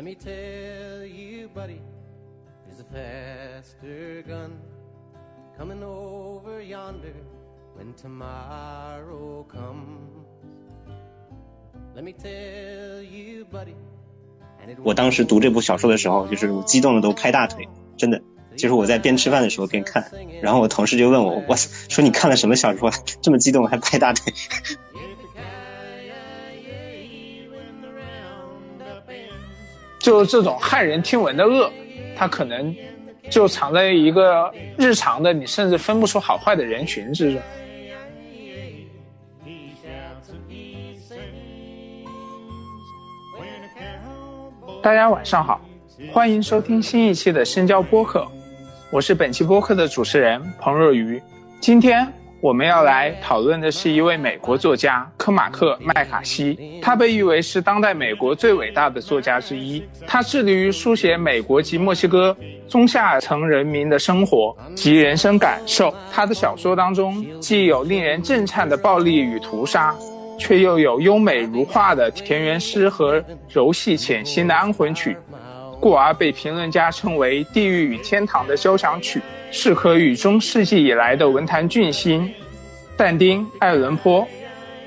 Let me tell you, buddy, there's a faster gun coming over yonder when tomorrow comes. Let me tell you, buddy. 我当时读这部小说的时候，就是激动的都拍大腿，真的。就是我在边吃饭的时候边看，然后我同事就问我，我说你看了什么小说，这么激动还拍大腿？就这种骇人听闻的恶，它可能就藏在一个日常的你甚至分不出好坏的人群之中。大家晚上好，欢迎收听新一期的深交播客，我是本期播客的主持人彭若愚。今天我们要来讨论的是一位美国作家科马克·麦卡锡，他被誉为是当代美国最伟大的作家之一。他致力于书写美国及墨西哥中下层人民的生活及人生感受。他的小说当中既有令人震颤的暴力与屠杀。却又有优美如画的田园诗和柔细浅心的安魂曲，故而被评论家称为“地狱与天堂的交响曲”，是可与中世纪以来的文坛巨星但丁、爱伦坡、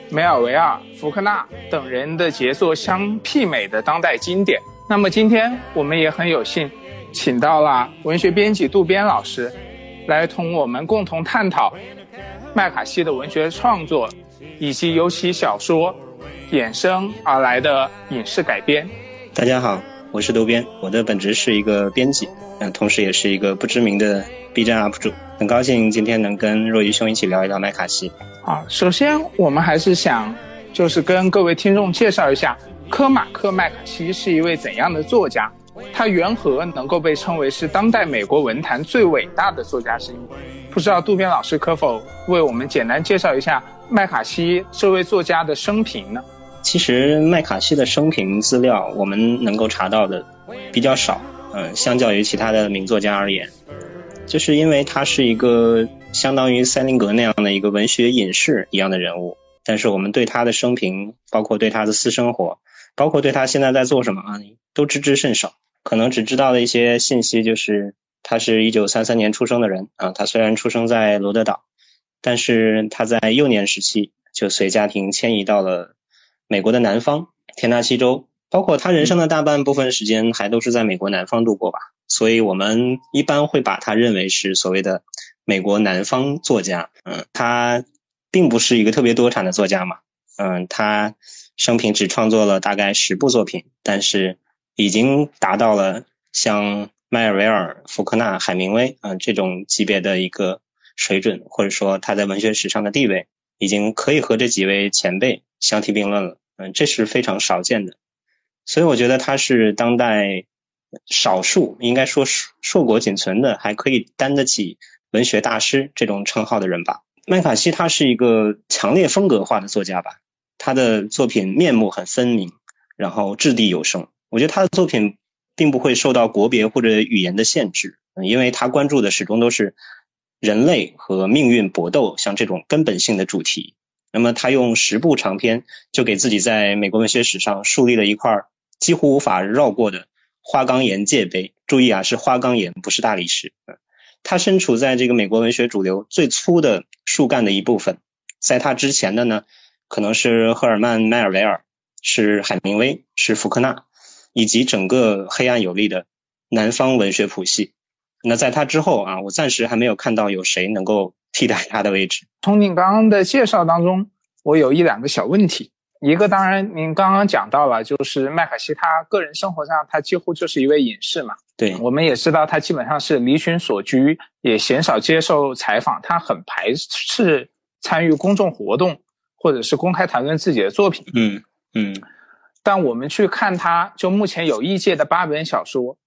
梅尔维尔、福克纳等人的杰作相媲美的当代经典。那么今天我们也很有幸，请到了文学编辑渡边老师，来同我们共同探讨麦卡锡的文学创作。以及由其小说衍生而来的影视改编。大家好，我是渡边，我的本职是一个编辑，嗯，同时也是一个不知名的 B 站 UP 主。很高兴今天能跟若愚兄一起聊一聊麦卡锡。啊，首先我们还是想就是跟各位听众介绍一下科马克麦卡锡是一位怎样的作家，他缘何能够被称为是当代美国文坛最伟大的作家之一？不知道渡边老师可否为我们简单介绍一下？麦卡锡这位作家的生平呢？其实麦卡锡的生平资料我们能够查到的比较少，嗯，相较于其他的名作家而言，就是因为他是一个相当于塞林格那样的一个文学隐士一样的人物，但是我们对他的生平，包括对他的私生活，包括对他现在在做什么啊，都知之甚少。可能只知道的一些信息就是，他是一九三三年出生的人啊，他虽然出生在罗德岛。但是他在幼年时期就随家庭迁移到了美国的南方田纳西州，包括他人生的大半部分时间还都是在美国南方度过吧。所以我们一般会把他认为是所谓的美国南方作家。嗯，他并不是一个特别多产的作家嘛。嗯，他生平只创作了大概十部作品，但是已经达到了像迈尔维尔、福克纳、海明威嗯这种级别的一个。水准，或者说他在文学史上的地位，已经可以和这几位前辈相提并论了。嗯，这是非常少见的，所以我觉得他是当代少数应该说硕果仅存的还可以担得起文学大师这种称号的人吧。麦卡锡他是一个强烈风格化的作家吧，他的作品面目很分明，然后掷地有声。我觉得他的作品并不会受到国别或者语言的限制，因为他关注的始终都是。人类和命运搏斗，像这种根本性的主题，那么他用十部长篇就给自己在美国文学史上树立了一块几乎无法绕过的花岗岩界碑。注意啊，是花岗岩，不是大理石。他身处在这个美国文学主流最粗的树干的一部分，在他之前的呢，可能是赫尔曼·迈尔维尔，是海明威，是福克纳，以及整个黑暗有力的南方文学谱系。那在他之后啊，我暂时还没有看到有谁能够替代他的位置。从您刚刚的介绍当中，我有一两个小问题。一个当然您刚刚讲到了，就是麦卡锡他个人生活上，他几乎就是一位隐士嘛。对，我们也知道他基本上是离群所居，也鲜少接受采访，他很排斥参与公众活动或者是公开谈论自己的作品。嗯嗯。但我们去看他，就目前有译介的八本小说。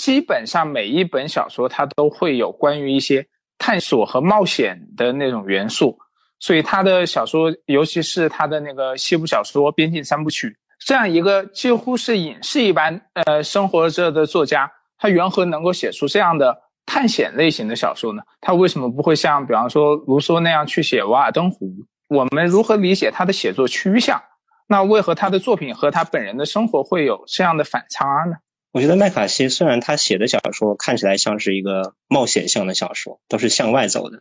基本上每一本小说，它都会有关于一些探索和冒险的那种元素，所以他的小说，尤其是他的那个西部小说《边境三部曲》，这样一个几乎是隐士一般呃生活着的作家，他缘何能够写出这样的探险类型的小说呢？他为什么不会像比方说卢梭那样去写《瓦尔登湖》？我们如何理解他的写作趋向？那为何他的作品和他本人的生活会有这样的反差呢？我觉得麦卡锡虽然他写的小说看起来像是一个冒险性的小说，都是向外走的，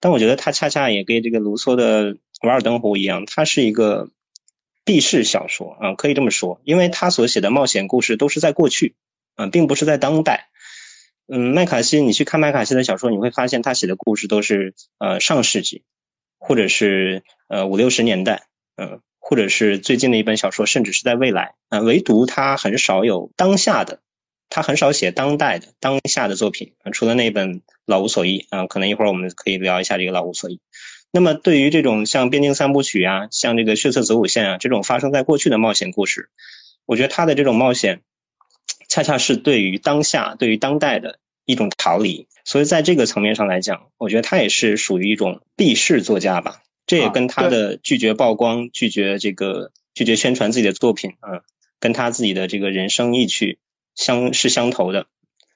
但我觉得他恰恰也跟这个卢梭的《瓦尔登湖》一样，它是一个避世小说啊，可以这么说，因为他所写的冒险故事都是在过去，啊，并不是在当代。嗯，麦卡锡，你去看麦卡锡的小说，你会发现他写的故事都是呃上世纪，或者是呃五六十年代，嗯。或者是最近的一本小说，甚至是在未来啊，唯独他很少有当下的，他很少写当代的当下的作品啊，除了那本《老无所依》啊，可能一会儿我们可以聊一下这个《老无所依》。那么对于这种像《边境三部曲》啊，像这个《血色子午线》啊这种发生在过去的冒险故事，我觉得他的这种冒险，恰恰是对于当下、对于当代的一种逃离。所以在这个层面上来讲，我觉得他也是属于一种避世作家吧。这也跟他的拒绝曝光、拒绝这个、拒绝宣传自己的作品啊，跟他自己的这个人生意趣相是相投的。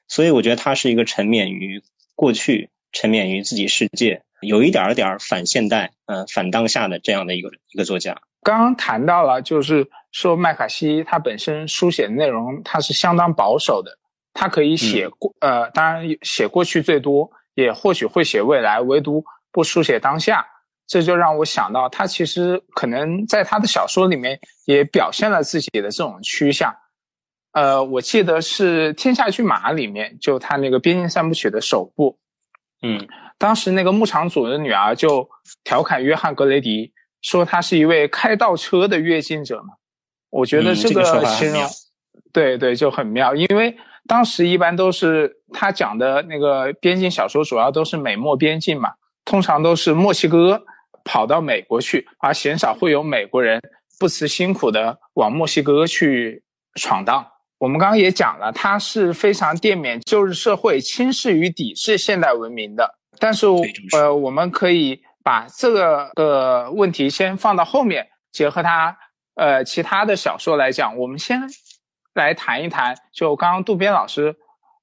所以我觉得他是一个沉湎于过去、沉湎于自己世界，有一点点反现代、嗯反当下的这样的一个一个作家。刚刚谈到了，就是说麦卡锡他本身书写的内容他是相当保守的，他可以写过呃，当然写过去最多，也或许会写未来，唯独不书写当下。这就让我想到，他其实可能在他的小说里面也表现了自己的这种趋向。呃，我记得是《天下骏马》里面，就他那个《边境三部曲》的首部。嗯，当时那个牧场主的女儿就调侃约翰·格雷迪，说他是一位开倒车的跃进者嘛。我觉得这个形容，对对，就很妙。因为当时一般都是他讲的那个边境小说，主要都是美墨边境嘛，通常都是墨西哥。跑到美国去，而鲜少会有美国人不辞辛苦的往墨西哥去闯荡。我们刚刚也讲了，他是非常电缅旧日社会，轻视与抵制现代文明的。但是，呃，我们可以把这个的问题先放到后面，结合他呃其他的小说来讲。我们先来谈一谈，就刚刚渡边老师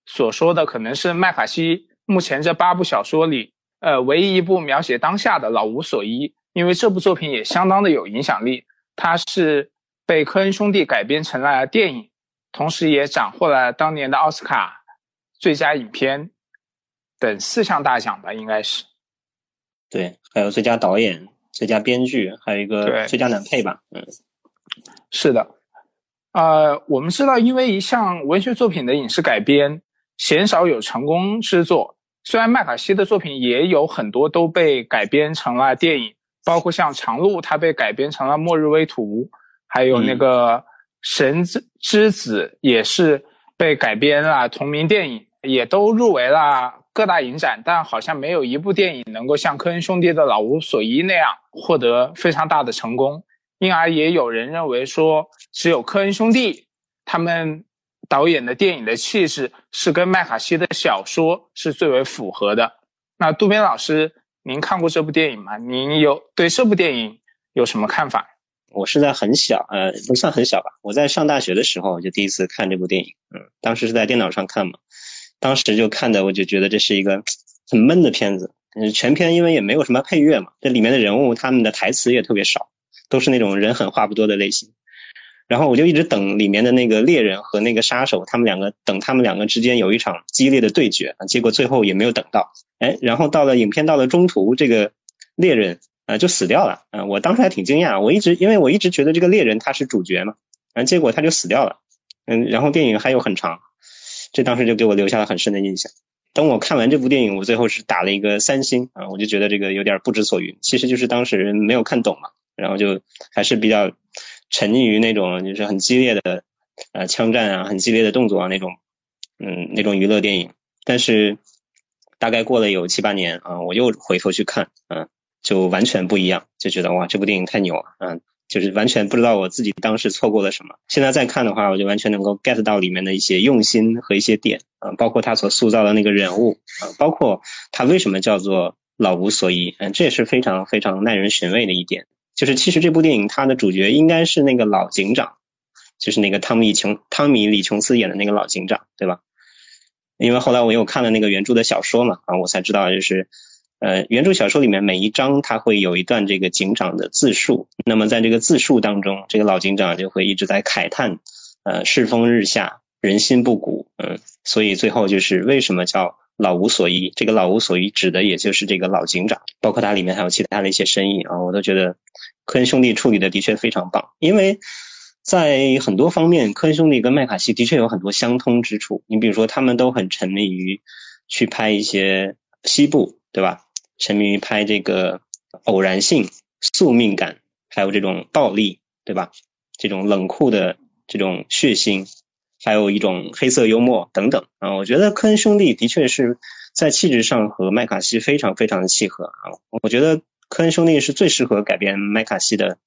所说的，可能是麦卡锡目前这八部小说里。呃，唯一一部描写当下的《老无所依》，因为这部作品也相当的有影响力，它是被科恩兄弟改编成了电影，同时也斩获了当年的奥斯卡最佳影片等四项大奖吧，应该是。对，还有最佳导演、最佳编剧，还有一个最佳男配吧。嗯，是的。呃，我们知道，因为一项文学作品的影视改编，鲜少有成功之作。虽然麦卡锡的作品也有很多都被改编成了电影，包括像《长路》，它被改编成了《末日危图》，还有那个《神之之子》也是被改编了同名电影，也都入围了各大影展，但好像没有一部电影能够像科恩兄弟的《老无所依》那样获得非常大的成功，因而也有人认为说，只有科恩兄弟他们。导演的电影的气质是跟麦卡锡的小说是最为符合的。那渡边老师，您看过这部电影吗？您有对这部电影有什么看法？我是在很小，呃，不算很小吧。我在上大学的时候就第一次看这部电影，嗯，当时是在电脑上看嘛。当时就看的，我就觉得这是一个很闷的片子。嗯，全片因为也没有什么配乐嘛，这里面的人物他们的台词也特别少，都是那种人狠话不多的类型。然后我就一直等里面的那个猎人和那个杀手，他们两个等他们两个之间有一场激烈的对决啊，结果最后也没有等到。哎，然后到了影片到了中途，这个猎人啊就死掉了啊，我当时还挺惊讶，我一直因为我一直觉得这个猎人他是主角嘛，啊，结果他就死掉了。嗯，然后电影还有很长，这当时就给我留下了很深的印象。等我看完这部电影，我最后是打了一个三星啊，我就觉得这个有点不知所云，其实就是当时没有看懂嘛，然后就还是比较。沉溺于那种就是很激烈的呃枪战啊，很激烈的动作啊那种，嗯那种娱乐电影。但是大概过了有七八年啊，我又回头去看，嗯，就完全不一样，就觉得哇这部电影太牛了，嗯，就是完全不知道我自己当时错过了什么。现在再看的话，我就完全能够 get 到里面的一些用心和一些点啊，包括他所塑造的那个人物啊，包括他为什么叫做老无所依，嗯，这也是非常非常耐人寻味的一点。就是其实这部电影它的主角应该是那个老警长，就是那个汤米琼汤米李琼斯演的那个老警长，对吧？因为后来我又看了那个原著的小说嘛，啊，我才知道就是呃，原著小说里面每一章它会有一段这个警长的自述，那么在这个自述当中，这个老警长就会一直在慨叹，呃，世风日下，人心不古，嗯，所以最后就是为什么叫老无所依？这个老无所依指的也就是这个老警长，包括它里面还有其他的一些深意啊，我都觉得科恩兄弟处理的的确非常棒，因为在很多方面，科恩兄弟跟麦卡锡的确有很多相通之处。你比如说，他们都很沉迷于去拍一些西部，对吧？沉迷于拍这个偶然性、宿命感，还有这种暴力，对吧？这种冷酷的这种血腥，还有一种黑色幽默等等啊。我觉得科恩兄弟的确是在气质上和麦卡锡非常非常的契合啊。我觉得科恩兄弟是最适合改编麦卡锡的，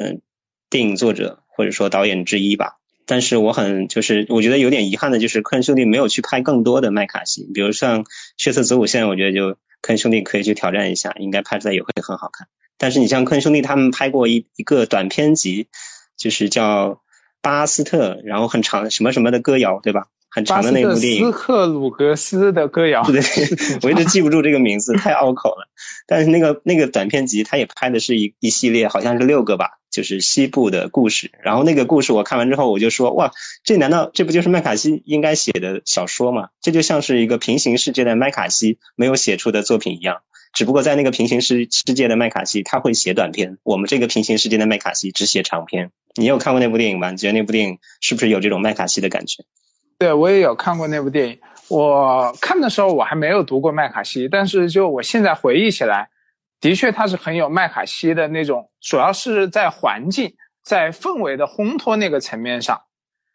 嗯，电影作者或者说导演之一吧。但是我很就是我觉得有点遗憾的就是科恩兄弟没有去拍更多的麦卡锡，比如像《血色子午线》，我觉得就。科恩兄弟可以去挑战一下，应该拍出来也会很好看。但是你像科恩兄弟他们拍过一一个短片集，就是叫《巴斯特》，然后很长什么什么的歌谣，对吧？很长的那部电影。斯克鲁格斯的歌谣。对，我一直记不住这个名字，太拗口了。但是那个那个短片集，他也拍的是一一系列，好像是六个吧。就是西部的故事，然后那个故事我看完之后，我就说哇，这难道这不就是麦卡锡应该写的小说吗？这就像是一个平行世界的麦卡锡没有写出的作品一样，只不过在那个平行世世界的麦卡锡他会写短篇，我们这个平行世界的麦卡锡只写长篇。你有看过那部电影吗？你觉得那部电影是不是有这种麦卡锡的感觉？对，我也有看过那部电影。我看的时候我还没有读过麦卡锡，但是就我现在回忆起来。的确，它是很有麦卡锡的那种，主要是在环境、在氛围的烘托那个层面上。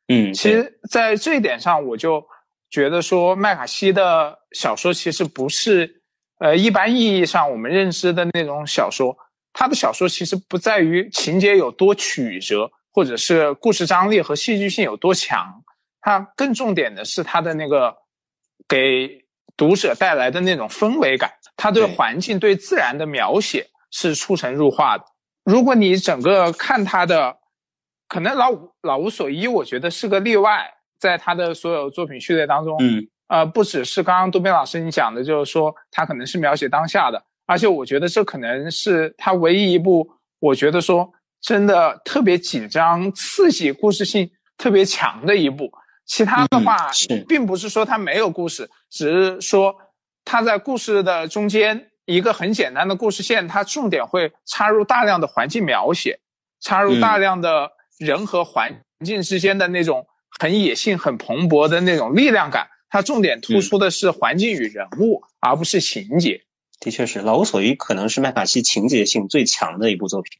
嗯，其实，在这一点上，我就觉得说，麦卡锡的小说其实不是，呃，一般意义上我们认知的那种小说。它的小说其实不在于情节有多曲折，或者是故事张力和戏剧性有多强，它更重点的是它的那个给读者带来的那种氛围感。他对环境、对自然的描写是出神入化的。如果你整个看他的，可能老老无所依，我觉得是个例外，在他的所有作品序列当中，嗯，呃，不只是刚刚杜斌老师你讲的，就是说他可能是描写当下的，而且我觉得这可能是他唯一一部，我觉得说真的特别紧张、刺激、故事性特别强的一部。其他的话，并不是说他没有故事，只是说。他在故事的中间一个很简单的故事线，它重点会插入大量的环境描写，插入大量的人和环境之间的那种很野性、很蓬勃的那种力量感。它重点突出的是环境与人物，而不是情节。的确是，《老无所依》可能是麦卡锡情节性最强的一部作品，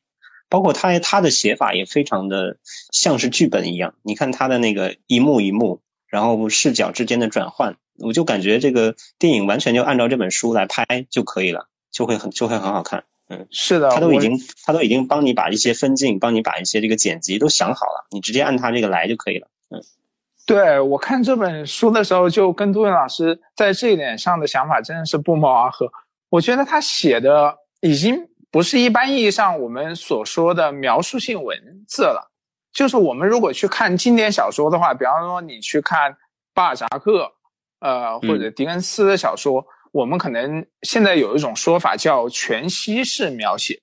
包括他他的写法也非常的像是剧本一样。你看他的那个一幕一幕，然后视角之间的转换。我就感觉这个电影完全就按照这本书来拍就可以了，就会很就会很好看。嗯，是的，他都已经他都已经帮你把一些分镜，帮你把一些这个剪辑都想好了，你直接按他这个来就可以了。嗯，对我看这本书的时候，就跟杜云老师在这一点上的想法真的是不谋而合。我觉得他写的已经不是一般意义上我们所说的描述性文字了，就是我们如果去看经典小说的话，比方说你去看巴尔扎克。呃，或者狄更斯的小说，我们可能现在有一种说法叫全息式描写，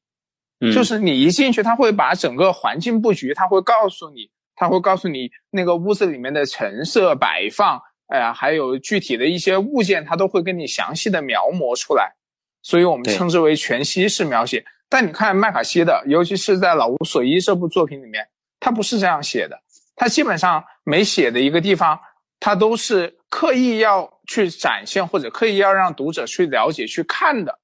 就是你一进去，他会把整个环境布局，他会告诉你，他会告诉你那个屋子里面的陈设摆放，哎呀，还有具体的一些物件，他都会跟你详细的描摹出来，所以我们称之为全息式描写。但你看麦卡锡的，尤其是在《老无所依》这部作品里面，他不是这样写的，他基本上每写的一个地方。他都是刻意要去展现，或者刻意要让读者去了解、去看的。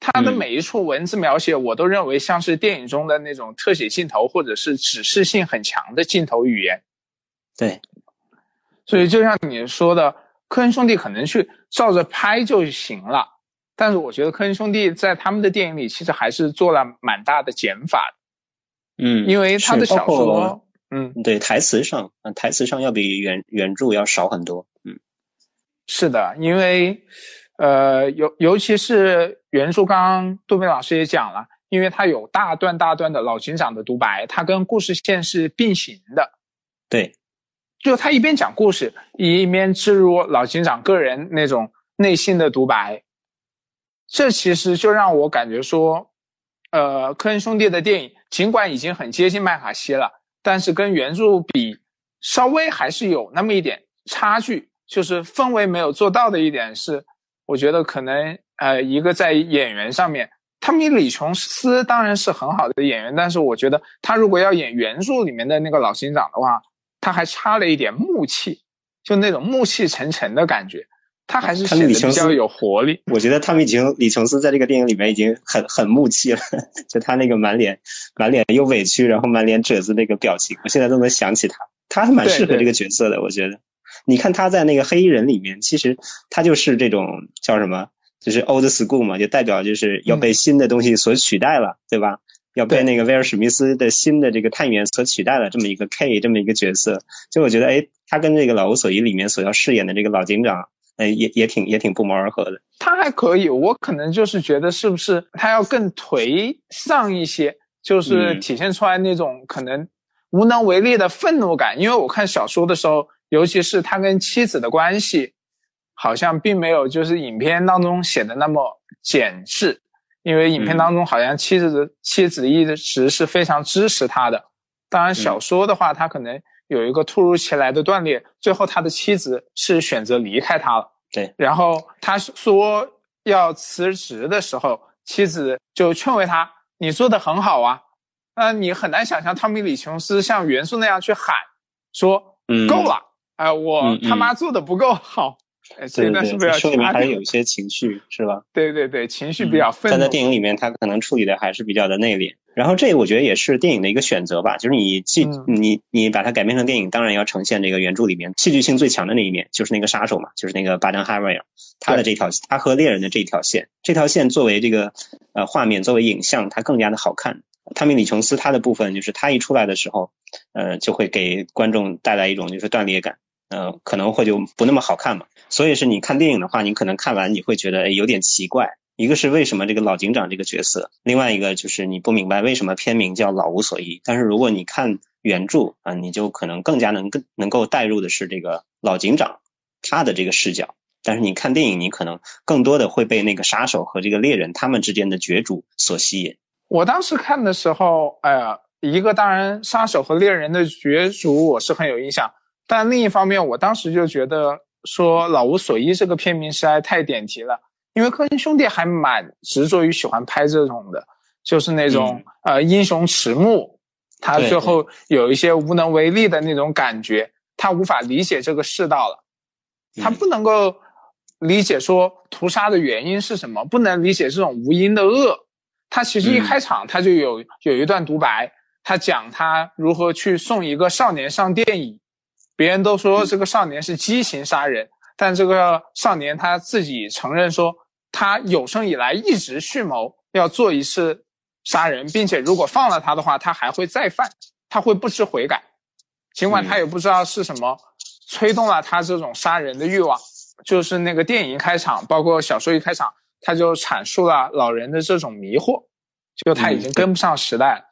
他的每一处文字描写，我都认为像是电影中的那种特写镜头，或者是指示性很强的镜头语言。对，所以就像你说的，科恩兄弟可能去照着拍就行了，但是我觉得科恩兄弟在他们的电影里其实还是做了蛮大的减法的。嗯，因为他的小说。嗯，对，台词上，台词上要比原原著要少很多。嗯，是的，因为，呃，尤尤其是原著，刚刚杜斌老师也讲了，因为它有大段大段的老警长的独白，它跟故事线是并行的。对，就他一边讲故事，一边植入老警长个人那种内心的独白，这其实就让我感觉说，呃，科恩兄弟的电影尽管已经很接近麦卡锡了，但是跟原著比，稍微还是有那么一点差距。就是氛围没有做到的一点是，我觉得可能呃，一个在演员上面，汤米·李·琼斯当然是很好的演员，但是我觉得他如果要演原著里面的那个老警长的话，他还差了一点木气，就那种暮气沉沉的感觉。他还是显得比较有活力。我觉得汤米·琼李琼斯在这个电影里面已经很很木气了，就他那个满脸满脸又委屈，然后满脸褶子那个表情，我现在都能想起他，他还蛮适合这个角色的，我觉得。你看他在那个黑衣人里面，其实他就是这种叫什么，就是 old school 嘛，就代表就是要被新的东西所取代了，对吧？要被那个威尔史密斯的新的这个探员所取代了，这么一个 K 这么一个角色，就我觉得，哎，他跟这个老无所依里面所要饰演的这个老警长。哎，也也挺也挺不谋而合的。他还可以，我可能就是觉得是不是他要更颓丧一些，就是体现出来那种可能无能为力的愤怒感。因为我看小说的时候，尤其是他跟妻子的关系，好像并没有就是影片当中写的那么简致。因为影片当中好像妻子的妻子一直是非常支持他的。当然，小说的话，他可能。有一个突如其来的断裂，最后他的妻子是选择离开他了。对，然后他说要辞职的时候，妻子就劝慰他：“你做的很好啊。”那你很难想象汤米·李·琼斯像元素那样去喊说：“够了，哎，我他妈做的不够好。”对对对，书里面还是有一些情绪，是吧？对对对，情绪比较愤怒。但在电影里面，他可能处理的还是比较的内敛。然后这个我觉得也是电影的一个选择吧，就是你既你你把它改编成电影，当然要呈现这个原著里面戏剧性最强的那一面，就是那个杀手嘛，就是那个巴登哈维尔，他的这条他和猎人的这条线，这条线作为这个呃画面作为影像，它更加的好看。汤米·李·琼斯他的部分就是他一出来的时候，呃，就会给观众带来一种就是断裂感。嗯，可能会就不那么好看嘛。所以是你看电影的话，你可能看完你会觉得有点奇怪。一个是为什么这个老警长这个角色，另外一个就是你不明白为什么片名叫老无所依。但是如果你看原著啊，你就可能更加能更能够带入的是这个老警长他的这个视角。但是你看电影，你可能更多的会被那个杀手和这个猎人他们之间的角逐所吸引。我当时看的时候，哎呀，一个当然杀手和猎人的角逐我是很有印象。但另一方面，我当时就觉得说“老无所依”这个片名实在太点题了，因为科恩兄弟还蛮执着于喜欢拍这种的，就是那种呃英雄迟暮，他最后有一些无能为力的那种感觉，他无法理解这个世道了，他不能够理解说屠杀的原因是什么，不能理解这种无因的恶。他其实一开场他就有有一段独白，他讲他如何去送一个少年上电椅。别人都说这个少年是激情杀人，但这个少年他自己承认说，他有生以来一直蓄谋要做一次杀人，并且如果放了他的话，他还会再犯，他会不知悔改。尽管他也不知道是什么催动了他这种杀人的欲望，就是那个电影开场，包括小说一开场，他就阐述了老人的这种迷惑，就他已经跟不上时代了。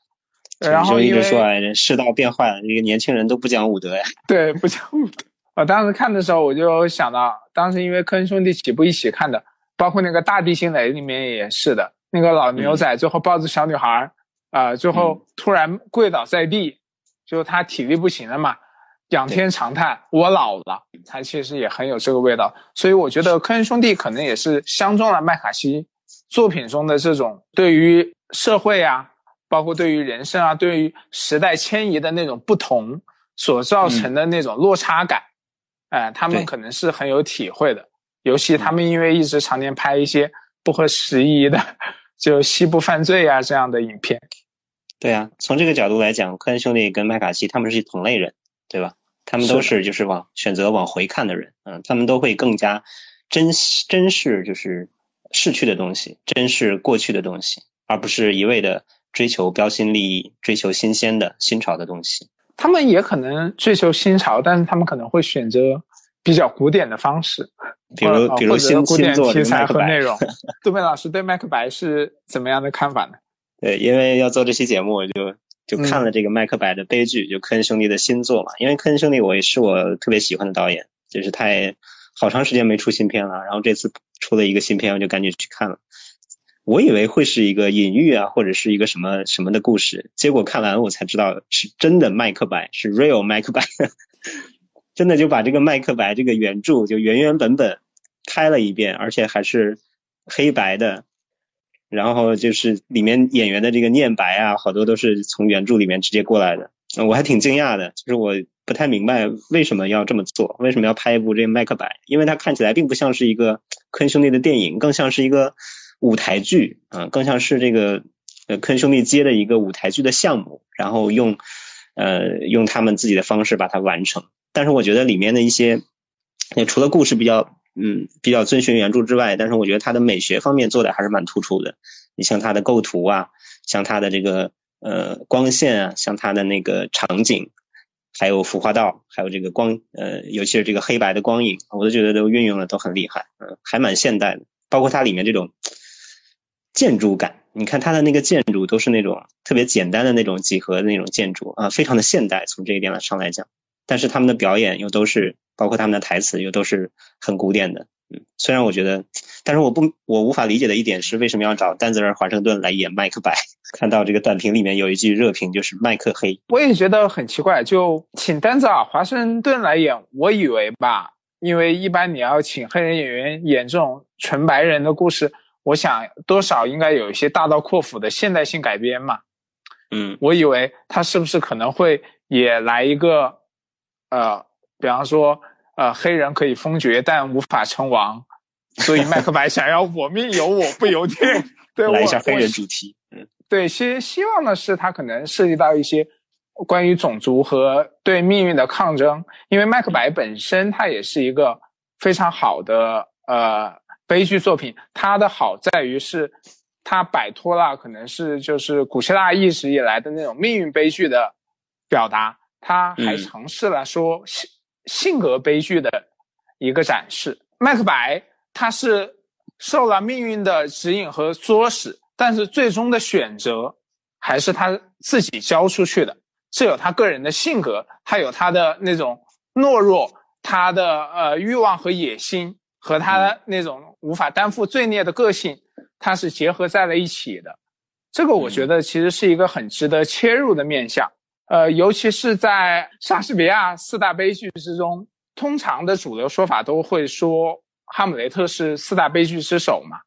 然后一直说啊，世道变坏了，这个年轻人都不讲武德呀。对，不讲武德。我当时看的时候，我就想到，当时因为科恩兄弟几部一起看的，包括那个《大地心雷》里面也是的，那个老牛仔最后抱着小女孩啊，最后突然跪倒在地，就他体力不行了嘛，仰天长叹：“我老了。”他其实也很有这个味道。所以我觉得科恩兄弟可能也是相中了麦卡锡作品中的这种对于社会啊。包括对于人生啊，对于时代迁移的那种不同所造成的那种落差感，哎，他们可能是很有体会的。尤其他们因为一直常年拍一些不合时宜的，就西部犯罪啊这样的影片。对啊，从这个角度来讲，科恩兄弟跟麦卡锡他们是同类人，对吧？他们都是就是往选择往回看的人，嗯，他们都会更加珍惜珍视就是逝去的东西，珍视过去的东西，而不是一味的。追求标新立异，追求新鲜的新潮的东西。他们也可能追求新潮，但是他们可能会选择比较古典的方式，比如比如新古典题材和内容。杜梅老师对《麦克白》是怎么样的看法呢？对，因为要做这期节目，我就就看了这个《麦克白》的悲剧，就科恩兄弟的新作嘛。因为科恩兄弟我也是我特别喜欢的导演，就是他也好长时间没出新片了，然后这次出了一个新片，我就赶紧去看了。我以为会是一个隐喻啊，或者是一个什么什么的故事，结果看完我才知道是真的麦克白，是 real 麦克白，真的就把这个麦克白这个原著就原原本本拍了一遍，而且还是黑白的，然后就是里面演员的这个念白啊，好多都是从原著里面直接过来的，我还挺惊讶的，就是我不太明白为什么要这么做，为什么要拍一部这个麦克白，因为它看起来并不像是一个科恩兄弟的电影，更像是一个。舞台剧啊，更像是这个呃科恩兄弟接的一个舞台剧的项目，然后用呃用他们自己的方式把它完成。但是我觉得里面的一些，除了故事比较嗯比较遵循原著之外，但是我觉得它的美学方面做的还是蛮突出的。你像它的构图啊，像它的这个呃光线啊，像它的那个场景，还有服化道，还有这个光呃，尤其是这个黑白的光影，我都觉得都运用的都很厉害，嗯，还蛮现代的。包括它里面这种。建筑感，你看它的那个建筑都是那种特别简单的那种几何的那种建筑啊，非常的现代。从这一点上来讲，但是他们的表演又都是，包括他们的台词又都是很古典的。嗯，虽然我觉得，但是我不，我无法理解的一点是，为什么要找丹泽尔·华盛顿来演麦克白？看到这个短评里面有一句热评，就是麦克黑。我也觉得很奇怪，就请丹泽尔·华盛顿来演，我以为吧，因为一般你要请黑人演员演这种纯白人的故事。我想多少应该有一些大刀阔斧的现代性改编嘛，嗯，我以为他是不是可能会也来一个，呃，比方说，呃，黑人可以封爵但无法称王，所以麦克白想要我命由我不由天，对，来一下黑人主题，嗯，对，希希望的是他可能涉及到一些关于种族和对命运的抗争，因为麦克白本身他也是一个非常好的呃。悲剧作品，它的好在于是，它摆脱了可能是就是古希腊一直以来的那种命运悲剧的表达，它还尝试了说性性格悲剧的一个展示。麦克白他是受了命运的指引和唆使，但是最终的选择还是他自己交出去的。这有他个人的性格，他有他的那种懦弱，他的呃欲望和野心。和他那种无法担负罪孽的个性，它是结合在了一起的。这个我觉得其实是一个很值得切入的面向。呃，尤其是在莎士比亚四大悲剧之中，通常的主流说法都会说《哈姆雷特》是四大悲剧之首嘛。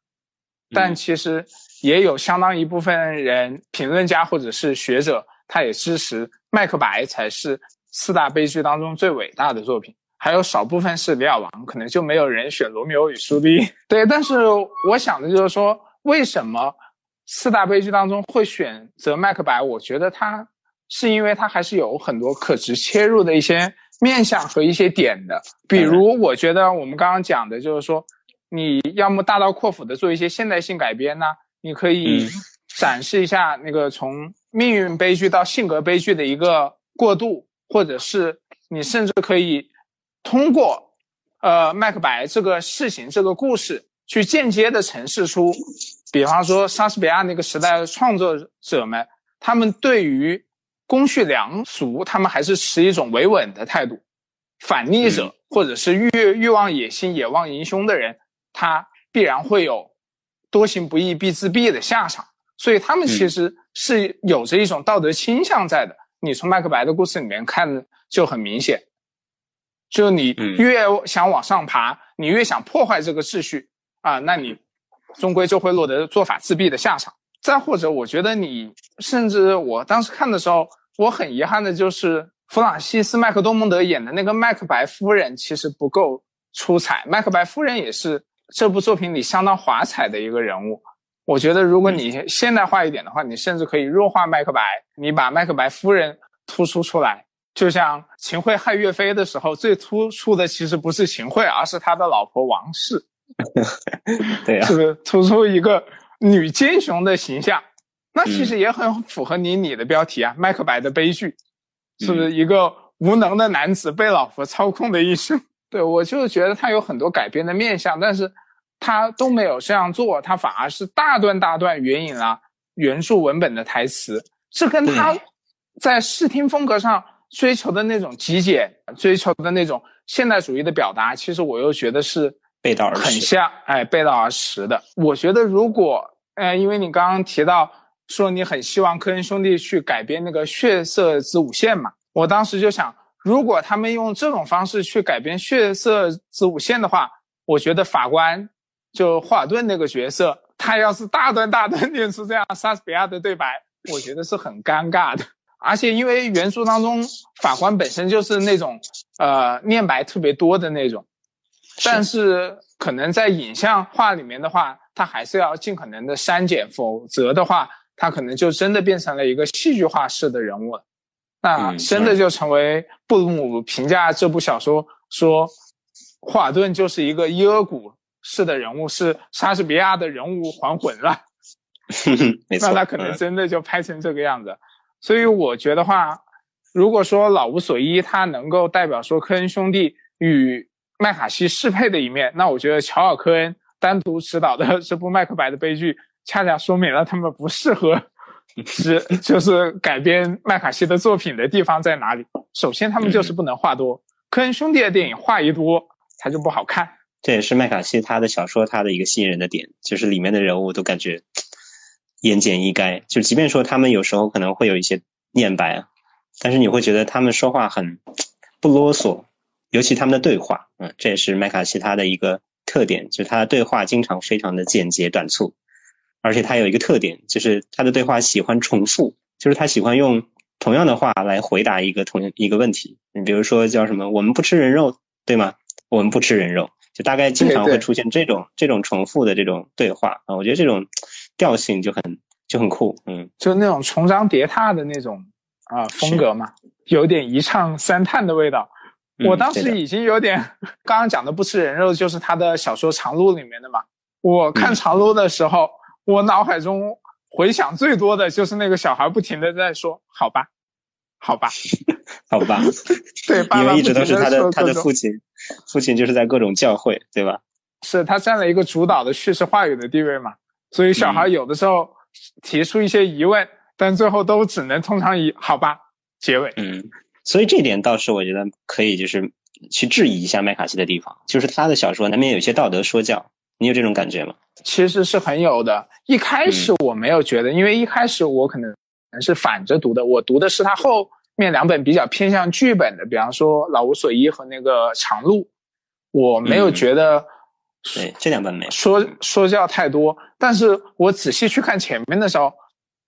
但其实也有相当一部分人，评论家或者是学者，他也支持《麦克白》才是四大悲剧当中最伟大的作品。还有少部分是《李尔王》，可能就没有人选《罗密欧与朱丽叶》。对，但是我想的就是说，为什么四大悲剧当中会选择《麦克白》？我觉得它是因为它还是有很多可值切入的一些面向和一些点的。比如，我觉得我们刚刚讲的就是说，你要么大刀阔斧的做一些现代性改编呢，你可以展示一下那个从命运悲剧到性格悲剧的一个过渡，或者是你甚至可以。通过，呃，麦克白这个事情、这个故事，去间接的陈述出，比方说莎士比亚那个时代的创作者们，他们对于公序良俗，他们还是持一种维稳的态度。反逆者或者是欲欲望、野心、野望淫凶的人，他必然会有多行不义必自毙的下场。所以他们其实是有着一种道德倾向在的。你从麦克白的故事里面看就很明显。就你越想往上爬，你越想破坏这个秩序啊，那你终归就会落得做法自毙的下场。再或者，我觉得你甚至我当时看的时候，我很遗憾的就是弗朗西斯麦克多蒙德演的那个麦克白夫人其实不够出彩。麦克白夫人也是这部作品里相当华彩的一个人物。我觉得如果你现代化一点的话，你甚至可以弱化麦克白，你把麦克白夫人突出出来。就像秦桧害岳飞的时候，最突出的其实不是秦桧，而是他的老婆王氏。对呀，是不是突出一个女奸雄的形象？那其实也很符合你你的标题啊，《麦克白的悲剧》，是不是一个无能的男子被老婆操控的一生？对我就觉得他有很多改编的面相，但是他都没有这样做，他反而是大段大段援引了原著文本的台词，这跟他在视听风格上。追求的那种极简，追求的那种现代主义的表达，其实我又觉得是背道而很像，哎，背道而驰的。我觉得如果呃，因为你刚刚提到说你很希望科恩兄弟去改编那个血色子午线嘛，我当时就想，如果他们用这种方式去改编血色子午线的话，我觉得法官就霍尔顿那个角色，他要是大段大段念出这样莎士比亚的对白，我觉得是很尴尬的。而且因为原著当中法官本身就是那种呃念白特别多的那种，但是可能在影像化里面的话，他还是要尽可能的删减，否则的话，他可能就真的变成了一个戏剧化式的人物了。那真的就成为布鲁姆评价这部小说说，霍尔顿就是一个伊尔古式的人物，是莎士比亚的人物还魂了。那他可能真的就拍成这个样子。所以我觉得话，如果说老无所依，他能够代表说科恩兄弟与麦卡锡适配的一面，那我觉得乔尔科恩单独执导的 这部《麦克白》的悲剧，恰恰说明了他们不适合是就是改编麦卡锡的作品的地方在哪里。首先，他们就是不能话多，科恩兄弟的电影话一多，他就不好看。这也是麦卡锡他的小说他的一个吸引人的点，就是里面的人物都感觉。言简意赅，就即便说他们有时候可能会有一些念白，但是你会觉得他们说话很不啰嗦，尤其他们的对话，嗯，这也是麦卡锡他的一个特点，就是他的对话经常非常的简洁短促，而且他有一个特点，就是他的对话喜欢重复，就是他喜欢用同样的话来回答一个同一个问题。你比如说叫什么，我们不吃人肉，对吗？我们不吃人肉，就大概经常会出现这种这种重复的这种对话啊，我觉得这种。调性就很就很酷，嗯，就那种重章叠踏的那种啊风格嘛，有点一唱三叹的味道。我当时已经有点，刚刚讲的不吃人肉就是他的小说《长路》里面的嘛。我看《长路》的时候，我脑海中回想最多的就是那个小孩不停的在说：“好吧，好吧，好吧。”对，因为一直都是他的他的父亲，父亲就是在各种教会，对吧？是他占了一个主导的叙事话语的地位嘛。所以小孩有的时候提出一些疑问，但最后都只能通常以“好吧”结尾。嗯，所以这点倒是我觉得可以，就是去质疑一下麦卡锡的地方，就是他的小说难免有些道德说教。你有这种感觉吗？其实是很有的。一开始我没有觉得，因为一开始我可能是反着读的，我读的是他后面两本比较偏向剧本的，比方说《老无所依》和那个《长路》，我没有觉得。对，这两本没。说说教太多，但是我仔细去看前面的时候，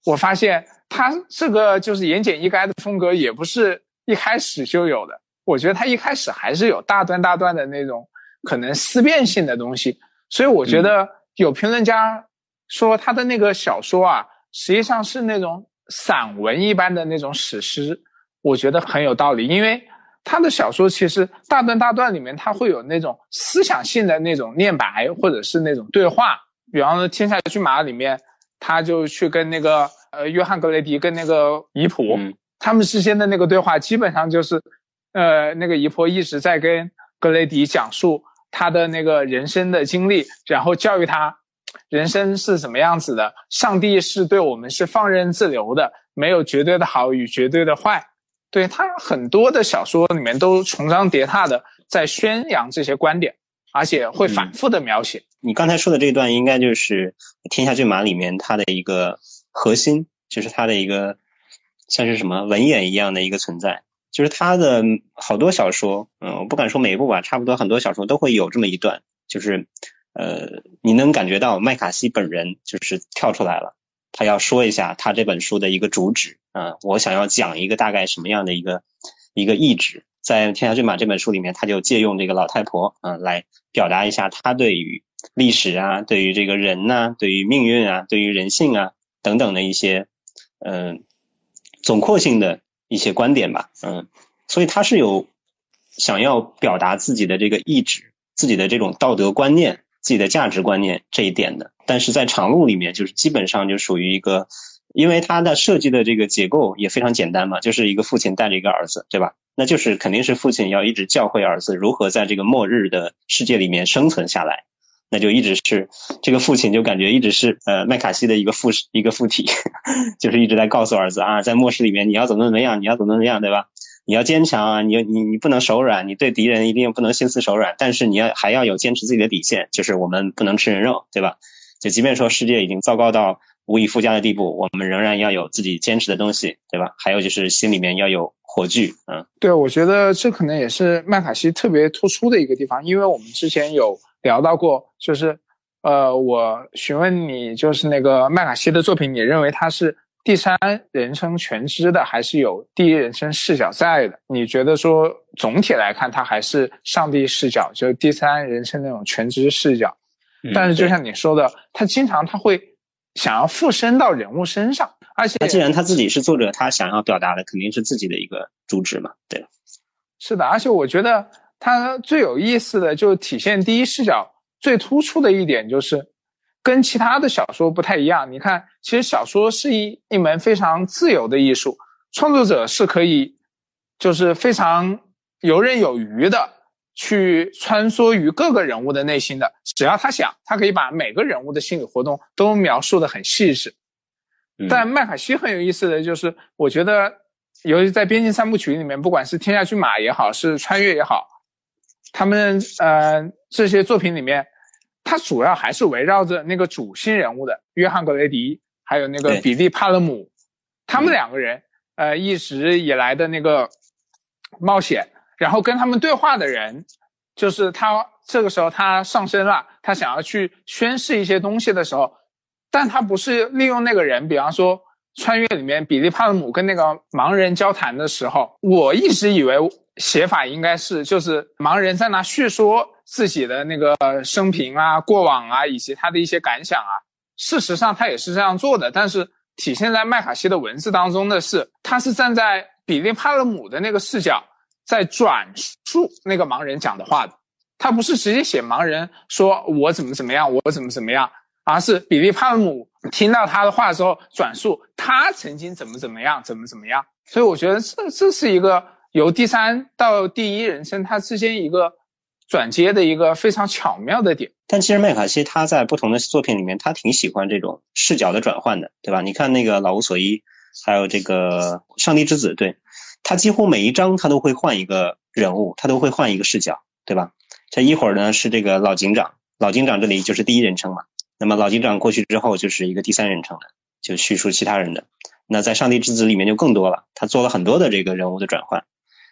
我发现他这个就是言简意赅的风格，也不是一开始就有的。我觉得他一开始还是有大段大段的那种可能思辨性的东西，所以我觉得有评论家说他的那个小说啊，实际上是那种散文一般的那种史诗，我觉得很有道理，因为。他的小说其实大段大段里面，他会有那种思想性的那种念白，或者是那种对话。比方说《天下骏马》里面，他就去跟那个呃约翰格雷迪跟那个姨婆，他们之间的那个对话，基本上就是，呃那个姨婆一直在跟格雷迪讲述他的那个人生的经历，然后教育他，人生是怎么样子的，上帝是对我们是放任自流的，没有绝对的好与绝对的坏。对他很多的小说里面都重章叠踏的在宣扬这些观点，而且会反复的描写。你刚才说的这段应该就是《天下骏马》里面它的一个核心，就是它的一个像是什么文眼一样的一个存在。就是他的好多小说，嗯，我不敢说每一部吧，差不多很多小说都会有这么一段，就是呃，你能感觉到麦卡锡本人就是跳出来了。他要说一下他这本书的一个主旨啊，我想要讲一个大概什么样的一个一个意志，在《天下骏马》这本书里面，他就借用这个老太婆啊来表达一下他对于历史啊、对于这个人呐、对于命运啊、对于人性啊等等的一些嗯总括性的一些观点吧，嗯，所以他是有想要表达自己的这个意志、自己的这种道德观念。自己的价值观念这一点的，但是在长路里面，就是基本上就属于一个，因为它的设计的这个结构也非常简单嘛，就是一个父亲带着一个儿子，对吧？那就是肯定是父亲要一直教会儿子如何在这个末日的世界里面生存下来，那就一直是这个父亲就感觉一直是呃麦卡锡的一个附一个附体，就是一直在告诉儿子啊，在末世里面你要怎么怎么样，你要怎么怎么样，对吧？你要坚强啊！你你你不能手软，你对敌人一定不能心慈手软。但是你要还要有坚持自己的底线，就是我们不能吃人肉，对吧？就即便说世界已经糟糕到无以复加的地步，我们仍然要有自己坚持的东西，对吧？还有就是心里面要有火炬，嗯，对，我觉得这可能也是麦卡锡特别突出的一个地方，因为我们之前有聊到过，就是呃，我询问你，就是那个麦卡锡的作品，你认为他是？第三人称全知的还是有第一人称视角在的？你觉得说总体来看，它还是上帝视角，就是第三人称那种全知视角。但是就像你说的，他经常他会想要附身到人物身上，而且他既然他自己是作者，他想要表达的肯定是自己的一个主旨嘛？对，是的。而且我觉得他最有意思的，就体现第一视角最突出的一点就是。跟其他的小说不太一样，你看，其实小说是一一门非常自由的艺术，创作者是可以，就是非常游刃有余的去穿梭于各个人物的内心的，只要他想，他可以把每个人物的心理活动都描述的很细致。但麦卡锡很有意思的就是，我觉得，由于在边境三部曲里面，不管是天下骏马也好，是穿越也好，他们呃这些作品里面。它主要还是围绕着那个主心人物的约翰格雷迪，还有那个比利帕勒姆，他们两个人，呃，一直以来的那个冒险，然后跟他们对话的人，就是他这个时候他上身了，他想要去宣誓一些东西的时候，但他不是利用那个人，比方说穿越里面比利帕勒姆跟那个盲人交谈的时候，我一直以为写法应该是就是盲人在那叙说。自己的那个生平啊、过往啊，以及他的一些感想啊，事实上他也是这样做的。但是体现在麦卡锡的文字当中的是，他是站在比利帕勒姆的那个视角，在转述那个盲人讲的话的。他不是直接写盲人说我怎么怎么样，我怎么怎么样，而是比利帕勒姆听到他的话之后转述他曾经怎么怎么样，怎么怎么样。所以我觉得这这是一个由第三到第一人称他之间一个。转接的一个非常巧妙的点，但其实麦卡锡他在不同的作品里面，他挺喜欢这种视角的转换的，对吧？你看那个《老无所依》，还有这个《上帝之子》，对他几乎每一章他都会换一个人物，他都会换一个视角，对吧？这一会儿呢是这个老警长，老警长这里就是第一人称嘛，那么老警长过去之后就是一个第三人称的，就叙述其他人的。那在《上帝之子》里面就更多了，他做了很多的这个人物的转换。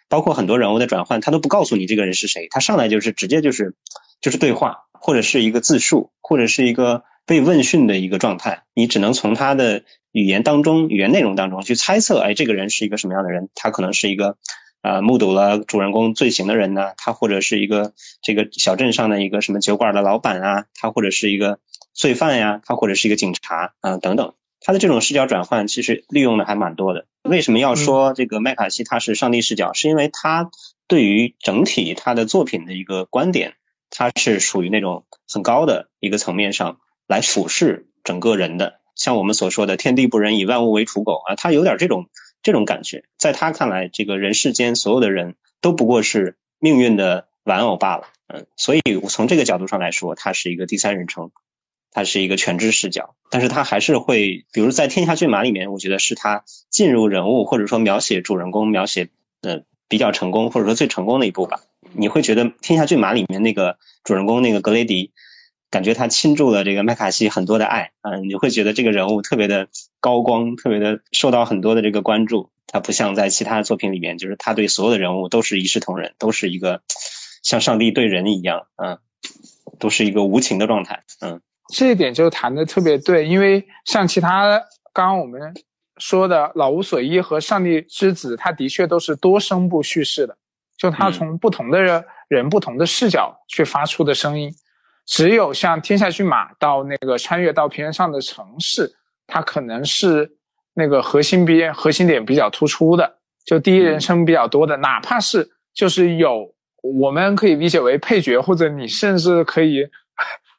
包括很多人物的转换，他都不告诉你这个人是谁，他上来就是直接就是就是对话，或者是一个自述，或者是一个被问讯的一个状态，你只能从他的语言当中、语言内容当中去猜测，哎，这个人是一个什么样的人？他可能是一个呃目睹了主人公罪行的人呢，他或者是一个这个小镇上的一个什么酒馆的老板啊，他或者是一个罪犯呀，他或者是一个警察啊等等。他的这种视角转换其实利用的还蛮多的。为什么要说这个麦卡锡他是上帝视角？是因为他对于整体他的作品的一个观点，他是属于那种很高的一个层面上来俯视整个人的。像我们所说的“天地不仁，以万物为刍狗”啊，他有点这种这种感觉。在他看来，这个人世间所有的人都不过是命运的玩偶罢了。嗯，所以我从这个角度上来说，他是一个第三人称。它是一个全知视角，但是它还是会，比如在《天下骏马》里面，我觉得是他进入人物或者说描写主人公描写的比较成功，或者说最成功的一部吧。你会觉得《天下骏马》里面那个主人公那个格雷迪，感觉他倾注了这个麦卡锡很多的爱啊，你会觉得这个人物特别的高光，特别的受到很多的这个关注。他不像在其他的作品里面，就是他对所有的人物都是一视同仁，都是一个像上帝对人一样，嗯，都是一个无情的状态，嗯。这一点就谈的特别对，因为像其他刚刚我们说的《老无所依》和《上帝之子》，它的确都是多声部叙事的，就它从不同的人、不同的视角去发出的声音。只有像《天下骏马》到那个穿越到平原上的城市，它可能是那个核心边核心点比较突出的，就第一人称比较多的，哪怕是就是有我们可以理解为配角，或者你甚至可以。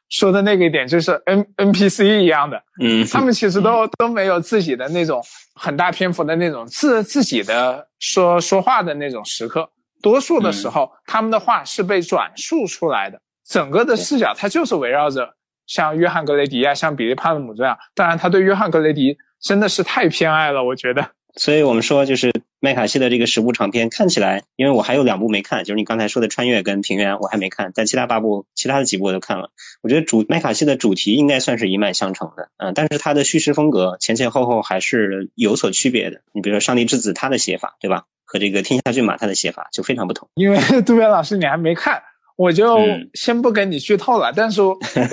说的那个一点就是 N N P C 一样的，嗯，他们其实都都没有自己的那种很大篇幅的那种自自己的说说话的那种时刻，多数的时候他们的话是被转述出来的，整个的视角它就是围绕着像约翰格雷迪啊，像比利帕勒姆这样，当然他对约翰格雷迪真的是太偏爱了，我觉得。所以我们说就是麦卡锡的这个十部长篇看起来，因为我还有两部没看，就是你刚才说的《穿越》跟《平原》，我还没看，但其他八部、其他的几部我都看了。我觉得主麦卡锡的主题应该算是一脉相承的，嗯，但是他的叙事风格前前后后还是有所区别的。你比如说《上帝之子》他的写法，对吧？和这个《天下骏马》他的写法就非常不同。因为杜边老师你还没看，我就先不跟你剧透了。但是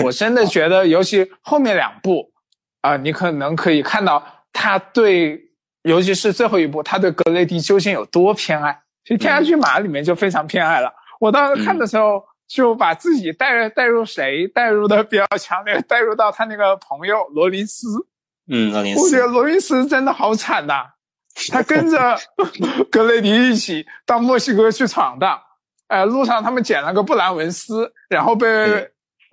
我真的 觉得，尤其后面两部啊，你可能可以看到他对。尤其是最后一部，他对格雷迪究竟有多偏爱？其实《天下骏马》里面就非常偏爱了。我当时看的时候，就把自己带带入谁，带入的比较强烈，带入到他那个朋友罗林斯。嗯，罗林斯。我觉得罗林斯真的好惨呐，他跟着 格雷迪一起到墨西哥去闯荡。呃，路上他们捡了个布兰文斯，然后被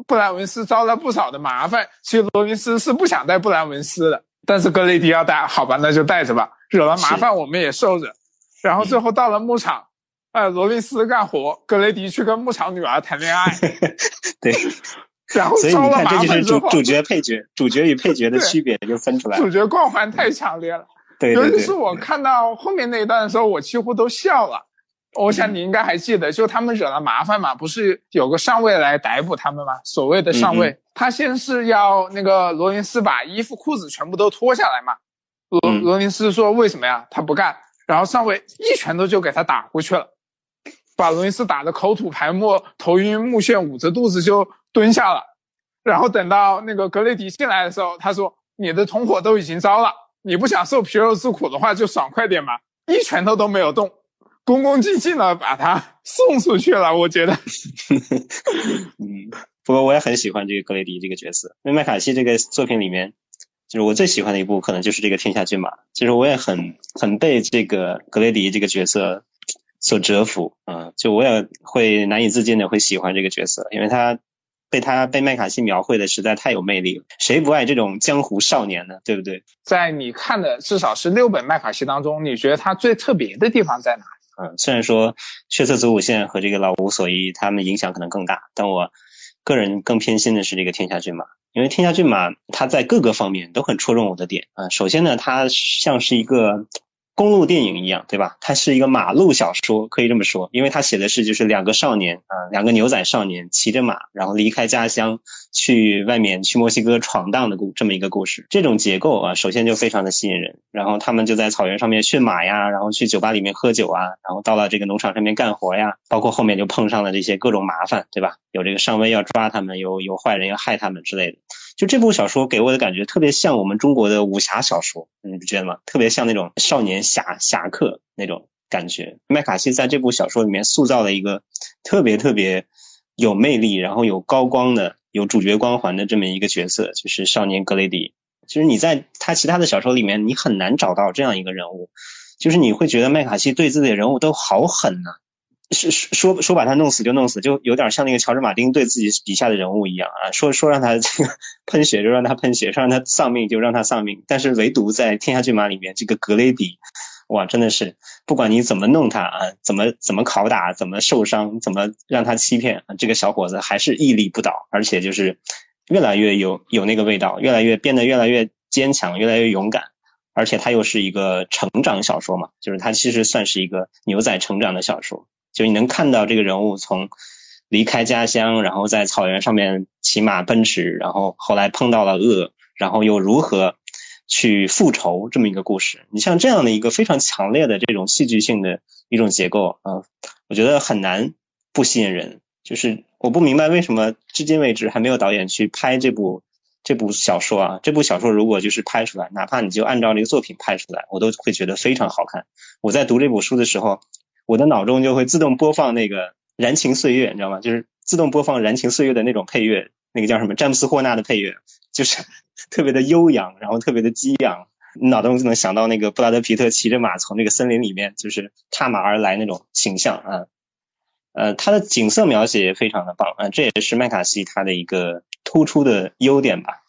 布兰文斯招了不少的麻烦。其实罗林斯是不想带布兰文斯的。但是格雷迪要带，好吧，那就带着吧。惹了麻烦，我们也受着。然后最后到了牧场，呃，罗宾斯干活，格雷迪去跟牧场女儿谈恋爱。对。然后招了麻烦之后，主角配角，主角与配角的区别就分出来了。主角光环太强烈了。对。尤其是我看到后面那一段的时候，我几乎都笑了。我想你应该还记得，就他们惹了麻烦嘛，不是有个上尉来逮捕他们吗？所谓的上尉，他先是要那个罗林斯把衣服裤子全部都脱下来嘛。罗罗林斯说为什么呀？他不干，然后上尉一拳头就给他打过去了，把罗林斯打得口吐白沫、头晕目眩，捂着肚子就蹲下了。然后等到那个格雷迪进来的时候，他说：“你的同伙都已经招了，你不想受皮肉之苦的话，就爽快点嘛。”一拳头都没有动。恭恭敬敬的把他送出去了，我觉得。嗯，不过我也很喜欢这个格雷迪这个角色，因为麦卡锡这个作品里面，就是我最喜欢的一部，可能就是这个《天下骏马》。其实我也很很被这个格雷迪这个角色所折服啊，就我也会难以自禁的会喜欢这个角色，因为他被他被麦卡锡描绘的实在太有魅力了。谁不爱这种江湖少年呢？对不对？在你看的至少是六本麦卡锡当中，你觉得他最特别的地方在哪？嗯，虽然说血色子午线和这个老无所依他们影响可能更大，但我个人更偏心的是这个天下骏马，因为天下骏马它在各个方面都很戳中我的点啊。首先呢，它像是一个。公路电影一样，对吧？它是一个马路小说，可以这么说，因为它写的是就是两个少年啊，两个牛仔少年骑着马，然后离开家乡去外面去墨西哥闯荡的故这么一个故事。这种结构啊，首先就非常的吸引人。然后他们就在草原上面驯马呀，然后去酒吧里面喝酒啊，然后到了这个农场上面干活呀，包括后面就碰上了这些各种麻烦，对吧？有这个上尉要抓他们，有有坏人要害他们之类的。就这部小说给我的感觉特别像我们中国的武侠小说，你不觉得吗？特别像那种少年侠侠客那种感觉。麦卡锡在这部小说里面塑造了一个特别特别有魅力，然后有高光的、有主角光环的这么一个角色，就是少年格雷迪。其实你在他其他的小说里面，你很难找到这样一个人物，就是你会觉得麦卡锡对自己的人物都好狠呐。是说说把他弄死就弄死，就有点像那个乔治马丁对自己笔下的人物一样啊。说说让他这个 喷血就让他喷血，说让他丧命就让他丧命。但是唯独在《天下骏马》里面，这个格雷迪，哇，真的是不管你怎么弄他啊，怎么怎么拷打，怎么受伤，怎么让他欺骗，这个小伙子还是屹立不倒，而且就是越来越有有那个味道，越来越变得越来越坚强，越来越勇敢。而且他又是一个成长小说嘛，就是他其实算是一个牛仔成长的小说。就你能看到这个人物从离开家乡，然后在草原上面骑马奔驰，然后后来碰到了恶，然后又如何去复仇这么一个故事。你像这样的一个非常强烈的这种戏剧性的一种结构啊，我觉得很难不吸引人。就是我不明白为什么至今为止还没有导演去拍这部这部小说啊。这部小说如果就是拍出来，哪怕你就按照这个作品拍出来，我都会觉得非常好看。我在读这部书的时候。我的脑中就会自动播放那个《燃情岁月》，你知道吗？就是自动播放《燃情岁月》的那种配乐，那个叫什么？詹姆斯·霍纳的配乐，就是特别的悠扬，然后特别的激昂，脑中就能想到那个布拉德·皮特骑着马从那个森林里面就是踏马而来那种形象啊。呃，他的景色描写也非常的棒啊，这也是麦卡锡他的一个突出的优点吧。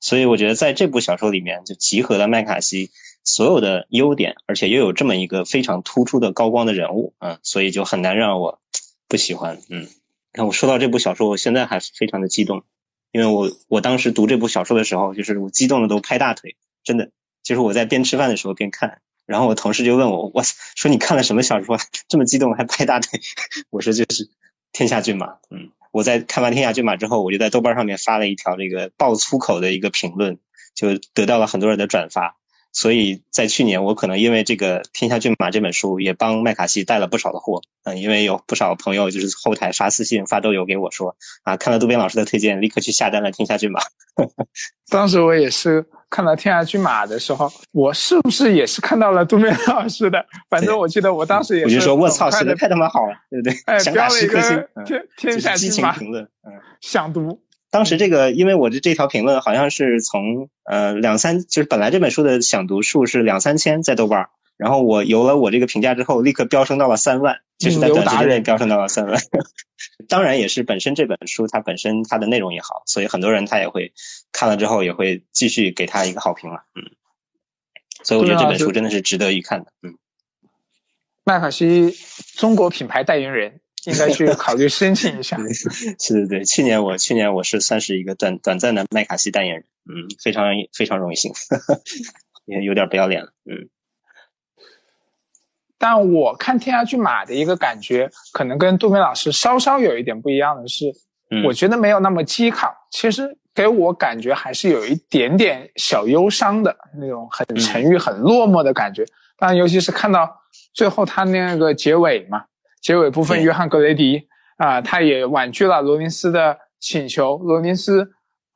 所以我觉得在这部小说里面就集合了麦卡锡。所有的优点，而且又有这么一个非常突出的高光的人物，嗯，所以就很难让我不喜欢，嗯。那我说到这部小说，我现在还是非常的激动，因为我我当时读这部小说的时候，就是我激动的都拍大腿，真的，就是我在边吃饭的时候边看，然后我同事就问我，我说你看了什么小说 这么激动还拍大腿？我说就是《天下骏马》。嗯，我在看完《天下骏马》之后，我就在豆瓣上面发了一条这个爆粗口的一个评论，就得到了很多人的转发。所以在去年，我可能因为这个《天下骏马》这本书，也帮麦卡锡带了不少的货。嗯，因为有不少朋友就是后台发私信、发豆邮给我说，啊，看了渡边老师的推荐，立刻去下单了《天下骏马》。当时我也是看到《天下骏马》的时候，我是不是也是看到了渡边老师的？反正我记得我当时也是。我就说，我操，写的太他妈好了，对不对？哎，标了一个《天天下骏马》评论，嗯，想读。当时这个，因为我的这条评论好像是从呃两三，就是本来这本书的想读数是两三千在豆瓣，然后我有了我这个评价之后，立刻飙升到了三万，就是在短时间内飙升到了三万。当然也是本身这本书它本身它的内容也好，所以很多人他也会看了之后也会继续给他一个好评了，嗯。所以我觉得这本书真的是值得一看的，嗯。麦卡锡中国品牌代言人。应该去考虑申请一下。是对对，去年我去年我是算是一个短短暂的麦卡锡代言人，嗯，非常非常荣幸，也有点不要脸了，嗯。但我看《天涯骏马》的一个感觉，可能跟杜明老师稍稍有一点不一样的是，我觉得没有那么激亢，其实给我感觉还是有一点点小忧伤的那种，很沉郁、很落寞的感觉。当然，尤其是看到最后他那个结尾嘛。结尾部分，约翰·格雷迪啊，他也婉拒了罗林斯的请求。罗林斯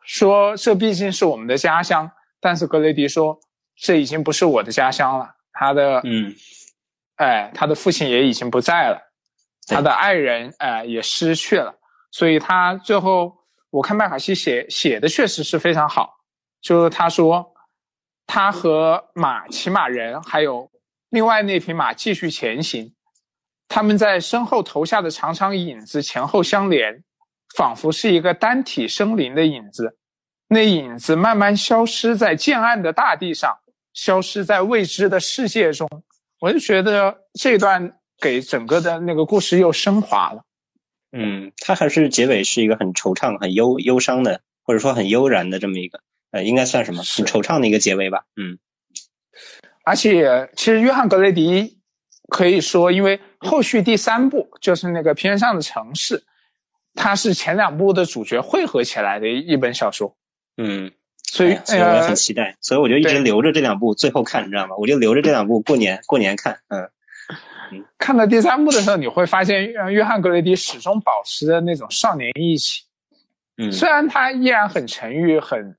说：“这毕竟是我们的家乡。”但是格雷迪说：“这已经不是我的家乡了。”他的嗯，哎，他的父亲也已经不在了，他的爱人哎也失去了。所以他最后，我看麦卡锡写写的确实是非常好。就是他说，他和马骑马人还有另外那匹马继续前行。他们在身后投下的长长影子前后相连，仿佛是一个单体生灵的影子。那影子慢慢消失在渐暗的大地上，消失在未知的世界中。我就觉得这段给整个的那个故事又升华了。嗯，它还是结尾是一个很惆怅、很忧忧伤的，或者说很悠然的这么一个，呃，应该算什么？很惆怅的一个结尾吧。嗯。而且，其实约翰·格雷迪可以说，因为。后续第三部就是那个偏上的城市，它是前两部的主角汇合起来的一本小说。嗯，所以所以我也很期待，所以我就一直留着这两部最后看，你知道吗？我就留着这两部过年过年看。嗯嗯，看到第三部的时候，你会发现约翰格雷迪始终保持着那种少年意气。嗯，虽然他依然很沉郁，很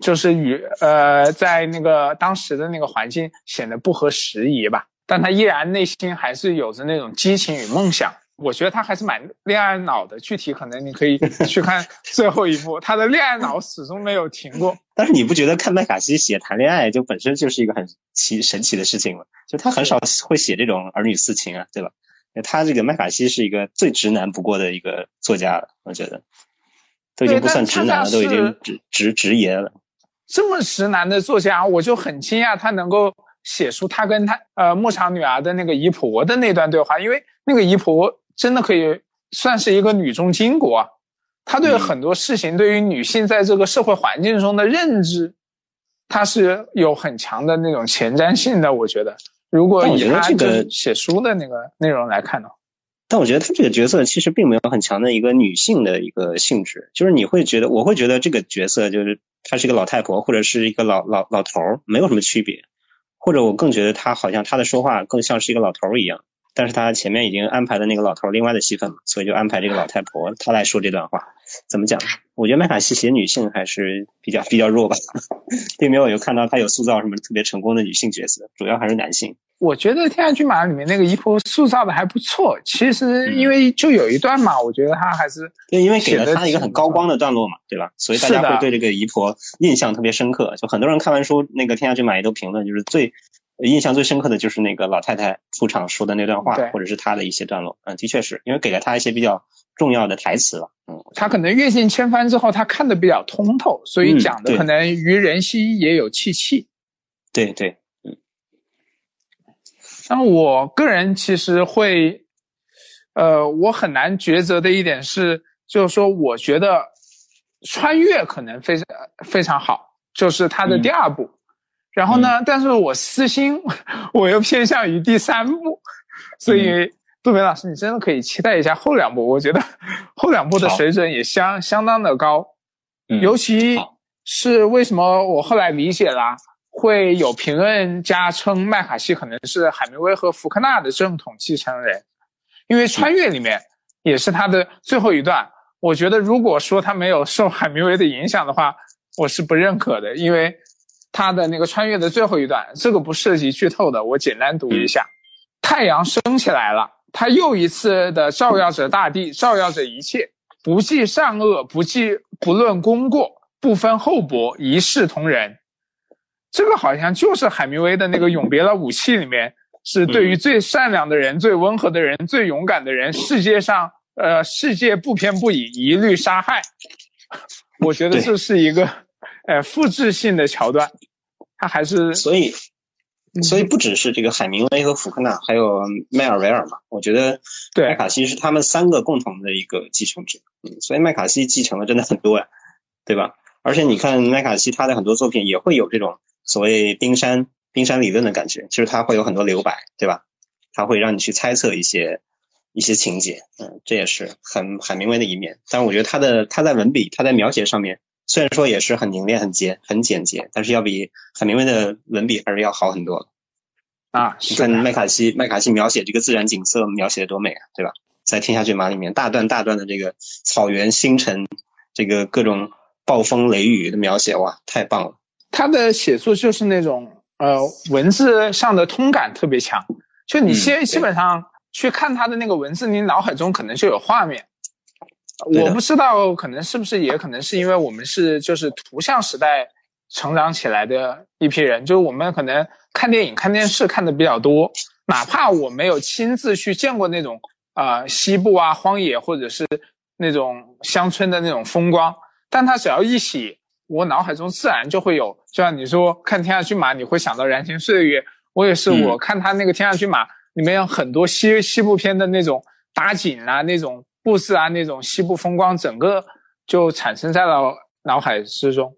就是与呃在那个当时的那个环境显得不合时宜吧。但他依然内心还是有着那种激情与梦想。我觉得他还是蛮恋爱脑的。具体可能你可以去看 最后一部，他的恋爱脑始终没有停过。但是你不觉得看麦卡锡写谈恋爱就本身就是一个很奇神奇的事情吗？就他很少会写这种儿女私情啊，对吧？他这个麦卡锡是一个最直男不过的一个作家了，我觉得都已经不算直男了，都已经直直直爷了。这么直男的作家，我就很惊讶他能够。写出他跟他呃牧场女儿的那个姨婆的那段对话，因为那个姨婆真的可以算是一个女中巾帼啊，她对很多事情，对于女性在这个社会环境中的认知，她是有很强的那种前瞻性的。我觉得，如果以他这个写书的那个内容来看呢，但我觉得他这个角色其实并没有很强的一个女性的一个性质，就是你会觉得，我会觉得这个角色就是她是一个老太婆或者是一个老老老头儿，没有什么区别。或者我更觉得他好像他的说话更像是一个老头儿一样，但是他前面已经安排了那个老头儿另外的戏份嘛，所以就安排这个老太婆她来说这段话。怎么讲？我觉得麦卡锡写女性还是比较比较弱吧，并没有有看到他有塑造什么特别成功的女性角色，主要还是男性。我觉得《天下骏马》里面那个姨婆塑造的还不错。其实因为就有一段嘛，我觉得她还是对，因为给了她一个很高光的段落嘛，对吧？所以大家会对这个姨婆印象特别深刻。就很多人看完书，那个《天下骏马》也都评论，就是最印象最深刻的就是那个老太太出场说的那段话，或者是她的一些段落。嗯，的确是因为给了她一些比较重要的台词了。嗯，他可能阅尽千帆之后，他看的比较通透，所以讲的可能于人兮也有戚戚。对对。嗯那我个人其实会，呃，我很难抉择的一点是，就是说，我觉得穿越可能非常非常好，就是它的第二部，然后呢，但是我私心我又偏向于第三部，所以杜梅老师，你真的可以期待一下后两部。我觉得后两部的水准也相相当的高，尤其是为什么我后来理解了会有评论家称麦卡锡可能是海明威和福克纳的正统继承人，因为穿越里面也是他的最后一段。我觉得如果说他没有受海明威的影响的话，我是不认可的，因为他的那个穿越的最后一段，这个不涉及剧透的，我简单读一下：太阳升起来了，他又一次的照耀着大地，照耀着一切，不计善恶，不计不论功过，不分厚薄，一视同仁。这个好像就是海明威的那个《永别了，武器》里面，是对于最善良的人、最温和的人、最勇敢的人，世界上。呃，世界不偏不倚，一律杀害。我觉得这是一个，呃，复制性的桥段。他还是所以，所以不只是这个海明威和福克纳，还有迈尔维尔嘛。我觉得麦卡锡是他们三个共同的一个继承者。嗯，所以麦卡锡继承的真的很多呀，对吧？而且你看麦卡锡他的很多作品也会有这种所谓冰山冰山理论的感觉，就是他会有很多留白，对吧？他会让你去猜测一些。一些情节，嗯，这也是很海明威的一面。但是我觉得他的他在文笔、他在描写上面，虽然说也是很凝练、很简、很简洁，但是要比海明威的文笔还是要好很多啊，你看麦卡锡，麦卡锡描写这个自然景色描写的多美啊，对吧？在《天下骏马》里面，大段大段的这个草原、星辰，这个各种暴风雷雨的描写，哇，太棒了。他的写作就是那种呃文字上的通感特别强，就你先基本上。去看他的那个文字，你脑海中可能就有画面。我不知道，可能是不是，也可能是因为我们是就是图像时代成长起来的一批人，就是我们可能看电影、看电视看的比较多，哪怕我没有亲自去见过那种啊西部啊荒野或者是那种乡村的那种风光，但它只要一写，我脑海中自然就会有。就像你说看《天下骏马》，你会想到燃情岁月，我也是，我看他那个《天下骏马》。里面有很多西西部片的那种打景啊，那种布置啊，那种西部风光，整个就产生在了脑海之中。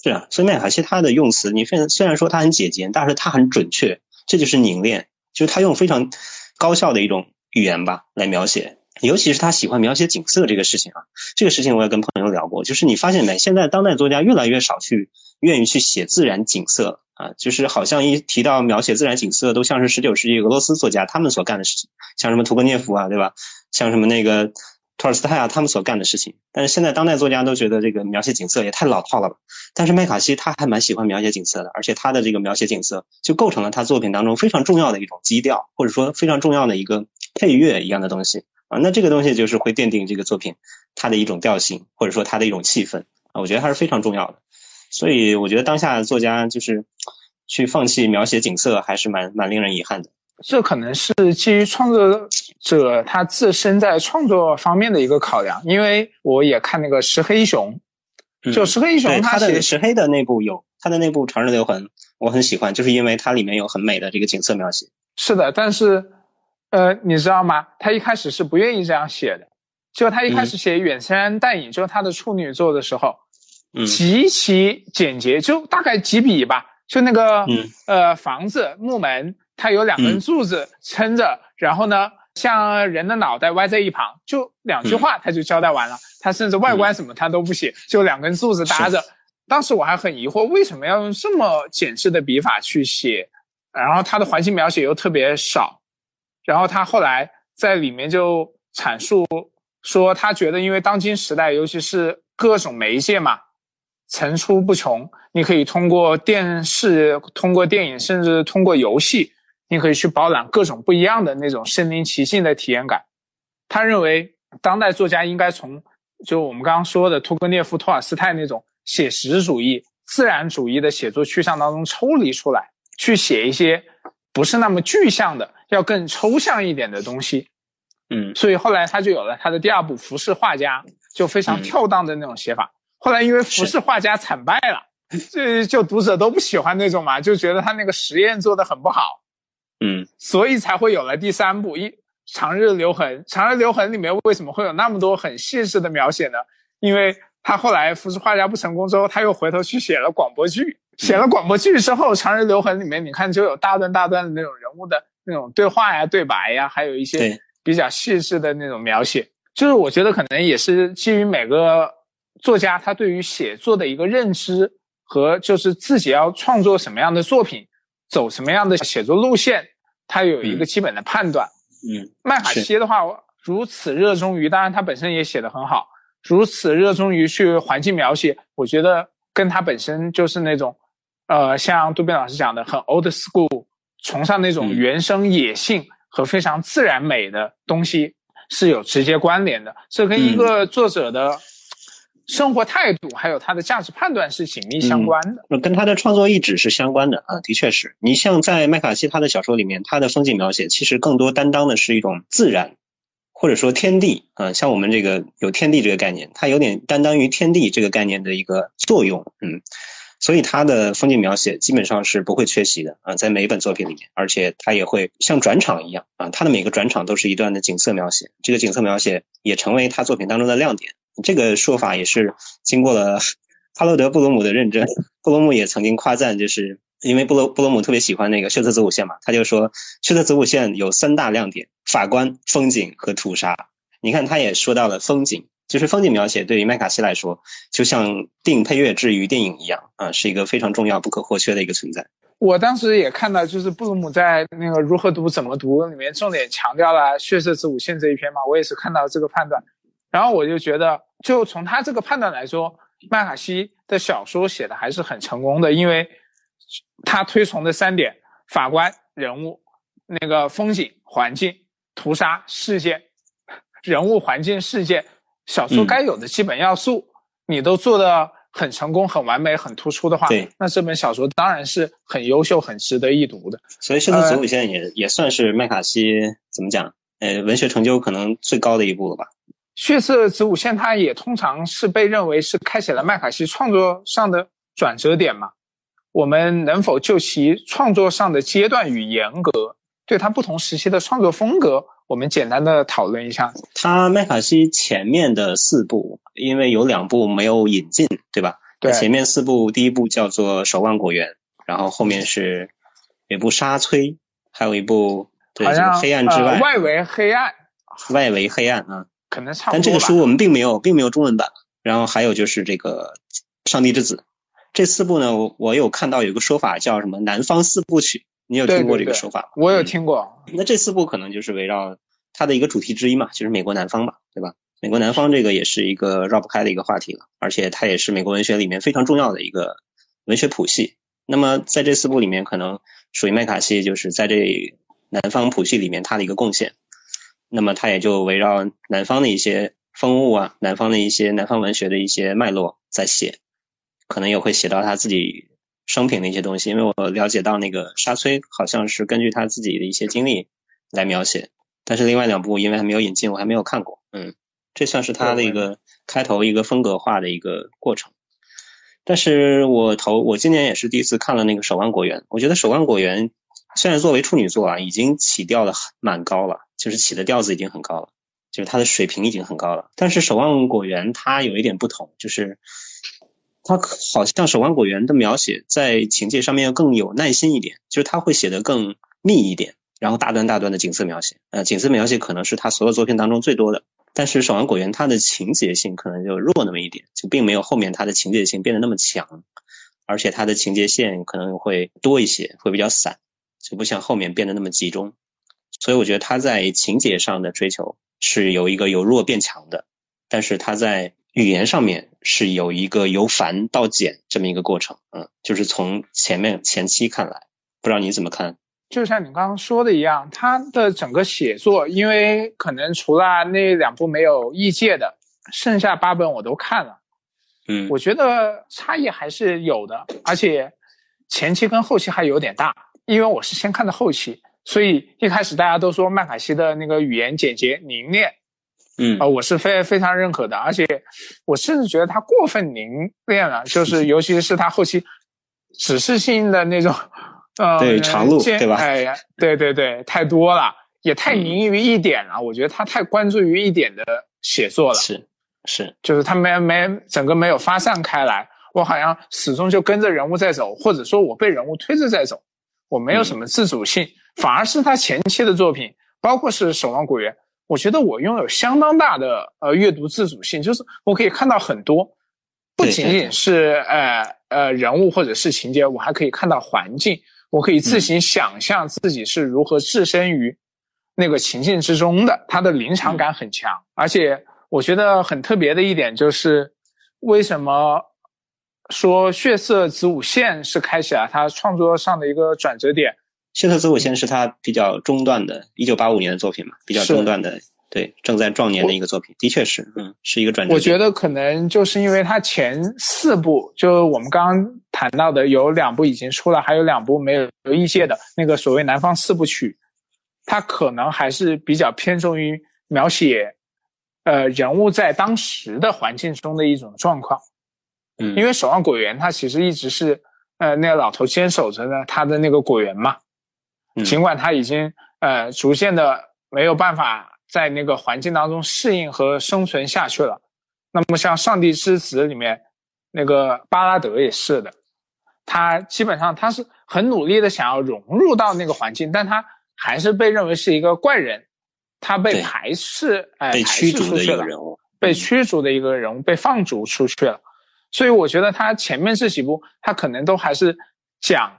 是啊，所以麦卡锡他的用词，你虽然虽然说他很简洁，但是他很准确，这就是凝练，就是他用非常高效的一种语言吧来描写，尤其是他喜欢描写景色这个事情啊，这个事情我也跟朋友聊过，就是你发现没，现在当代作家越来越少去愿意去写自然景色。啊，就是好像一提到描写自然景色，都像是十九世纪俄罗斯作家他们所干的事情，像什么屠格涅夫啊，对吧？像什么那个托尔斯泰啊，他们所干的事情。但是现在当代作家都觉得这个描写景色也太老套了吧？但是麦卡锡他还蛮喜欢描写景色的，而且他的这个描写景色就构成了他作品当中非常重要的一种基调，或者说非常重要的一个配乐一样的东西啊。那这个东西就是会奠定这个作品它的一种调性，或者说它的一种气氛啊。我觉得还是非常重要的。所以我觉得当下作家就是去放弃描写景色，还是蛮蛮令人遗憾的。这可能是基于创作者他自身在创作方面的一个考量。因为我也看那个石黑一雄，就石黑一雄他的石黑的那部有他的那部《长日留痕》，我很喜欢，就是因为它里面有很美的这个景色描写。是的，但是呃，你知道吗？他一开始是不愿意这样写的。就他一开始写《远山淡影》，就是他的处女作的时候。极其简洁，就大概几笔吧。就那个，呃，房子木门，它有两根柱子撑着，然后呢，像人的脑袋歪在一旁，就两句话他就交代完了。他甚至外观什么他都不写，就两根柱子搭着。当时我还很疑惑，为什么要用这么简致的笔法去写？然后他的环境描写又特别少。然后他后来在里面就阐述说，他觉得因为当今时代，尤其是各种媒介嘛。层出不穷，你可以通过电视、通过电影，甚至通过游戏，你可以去饱览各种不一样的那种身临其境的体验感。他认为，当代作家应该从就我们刚刚说的屠格涅夫、托尔斯泰那种写实主义、自然主义的写作趋向当中抽离出来，去写一些不是那么具象的、要更抽象一点的东西。嗯，所以后来他就有了他的第二部《浮世画家》，就非常跳荡的那种写法。后来因为浮世画家惨败了，这就读者都不喜欢那种嘛，就觉得他那个实验做的很不好，嗯，所以才会有了第三部《一长日留痕》。长日留痕里面为什么会有那么多很细致的描写呢？因为他后来扶持画家不成功之后，他又回头去写了广播剧。写了广播剧之后，《长日留痕》里面你看就有大段大段的那种人物的那种对话呀、对白呀，还有一些比较细致的那种描写。就是我觉得可能也是基于每个作家他对于写作的一个认知和就是自己要创作什么样的作品，走什么样的写作路线，他有一个基本的判断。嗯，麦卡锡的话如此热衷于，当然他本身也写得很好，如此热衷于去环境描写，我觉得跟他本身就是那种，呃，像杜斌老师讲的很 old school，崇尚那种原生野性和非常自然美的东西。是有直接关联的，这跟一个作者的生活态度还有他的价值判断是紧密相关的，跟他的创作意志是相关的啊，的确是你像在麦卡锡他的小说里面，他的风景描写其实更多担当的是一种自然，或者说天地啊，像我们这个有天地这个概念，它有点担当于天地这个概念的一个作用，嗯。所以他的风景描写基本上是不会缺席的啊，在每一本作品里面，而且他也会像转场一样啊，他的每个转场都是一段的景色描写，这个景色描写也成为他作品当中的亮点。这个说法也是经过了 哈罗德·布罗姆的认证，布罗姆也曾经夸赞，就是因为布罗布罗姆特别喜欢那个秀特子午线嘛，他就说秀特子午线有三大亮点：法官、风景和屠杀。你看，他也说到了风景。就是风景描写对于麦卡锡来说，就像电影配乐至于电影一样啊，是一个非常重要、不可或缺的一个存在。我当时也看到，就是布鲁姆在那个《如何读怎么读》里面重点强调了血色子午线这一篇嘛，我也是看到这个判断，然后我就觉得，就从他这个判断来说，麦卡锡的小说写的还是很成功的，因为他推崇的三点：法官、人物、那个风景、环境、屠杀事件、人物、环境、事件。小说该有的基本要素，你都做的很成功、很完美、很突出的话，那这本小说当然是很优秀、很值得一读的。所以《血色子午线》也也算是麦卡锡怎么讲？呃，文学成就可能最高的一部了吧？《血色子午线》它也通常是被认为是开启了麦卡锡创作上的转折点嘛？我们能否就其创作上的阶段与严格，对他不同时期的创作风格？我们简单的讨论一下，他麦卡锡前面的四部，因为有两部没有引进，对吧？对。前面四部，第一部叫做《守望果园》，然后后面是有部《沙崔》，还有一部对这个黑暗之外，外围黑暗，外围黑暗啊，可能差不多。但这个书我们并没有，并没有中文版。然后还有就是这个《上帝之子》，这四部呢，我我有看到有个说法叫什么“南方四部曲”。你有听过这个说法吗？我有听过。那这四部可能就是围绕它的一个主题之一嘛，就是美国南方嘛，对吧？美国南方这个也是一个绕不开的一个话题了，而且它也是美国文学里面非常重要的一个文学谱系。那么在这四部里面，可能属于麦卡锡就是在这南方谱系里面他的一个贡献。那么他也就围绕南方的一些风物啊，南方的一些南方文学的一些脉络在写，可能也会写到他自己。生平的一些东西，因为我了解到那个沙崔好像是根据他自己的一些经历来描写，但是另外两部因为还没有引进，我还没有看过。嗯，这算是他的一个开头一个风格化的一个过程。但是我头我今年也是第一次看了那个《守望果园》，我觉得《守望果园》虽然作为处女作啊，已经起调的蛮高了，就是起的调子已经很高了，就是它的水平已经很高了。但是《守望果园》它有一点不同，就是。他好像《守望果园》的描写在情节上面要更有耐心一点，就是他会写得更密一点，然后大段大段的景色描写，呃，景色描写可能是他所有作品当中最多的。但是《守望果园》它的情节性可能就弱那么一点，就并没有后面它的情节性变得那么强，而且它的情节线可能会多一些，会比较散，就不像后面变得那么集中。所以我觉得他在情节上的追求是有一个由弱变强的，但是他在。语言上面是有一个由繁到简这么一个过程，嗯，就是从前面前期看来，不知道你怎么看？就像你刚刚说的一样，他的整个写作，因为可能除了那两部没有异界的，剩下八本我都看了，嗯，我觉得差异还是有的，而且前期跟后期还有点大，因为我是先看的后期，所以一开始大家都说麦卡锡的那个语言简洁凝练。嗯啊，我是非非常认可的，而且我甚至觉得他过分凝练了，就是尤其是他后期指示性的那种，呃，对长路对吧？哎呀，对对对，太多了，也太凝于一点了。我觉得他太关注于一点的写作了。是，是，就是他没没整个没有发散开来，我好像始终就跟着人物在走，或者说我被人物推着在走，我没有什么自主性，反而是他前期的作品，包括是《守望果园》，我觉得我拥有相当大的呃阅读自主性，就是我可以看到很多，不仅仅是呃呃人物或者是情节，我还可以看到环境。我可以自行想象自己是如何置身于那个情境之中的，它的临场感很强，而且我觉得很特别的一点就是，为什么说《血色子午线》是开启了他创作上的一个转折点？《血色子午线》是他比较中段的，一九八五年的作品嘛，比较中段的。对，正在壮年的一个作品，的确是，嗯，是一个转折。我觉得可能就是因为他前四部，就我们刚刚谈到的，有两部已经出了，还有两部没有有异界的那个所谓南方四部曲，他可能还是比较偏重于描写，呃，人物在当时的环境中的一种状况。嗯，因为守望果园，它其实一直是，呃，那个老头坚守着呢，他的那个果园嘛，尽管他已经，呃，逐渐的没有办法。在那个环境当中适应和生存下去了。那么像《上帝之子》里面那个巴拉德也是的，他基本上他是很努力的想要融入到那个环境，但他还是被认为是一个怪人，他被排斥，哎，被驱逐的一个人物，被驱逐的一个人物，被放逐出去了。所以我觉得他前面这几部，他可能都还是讲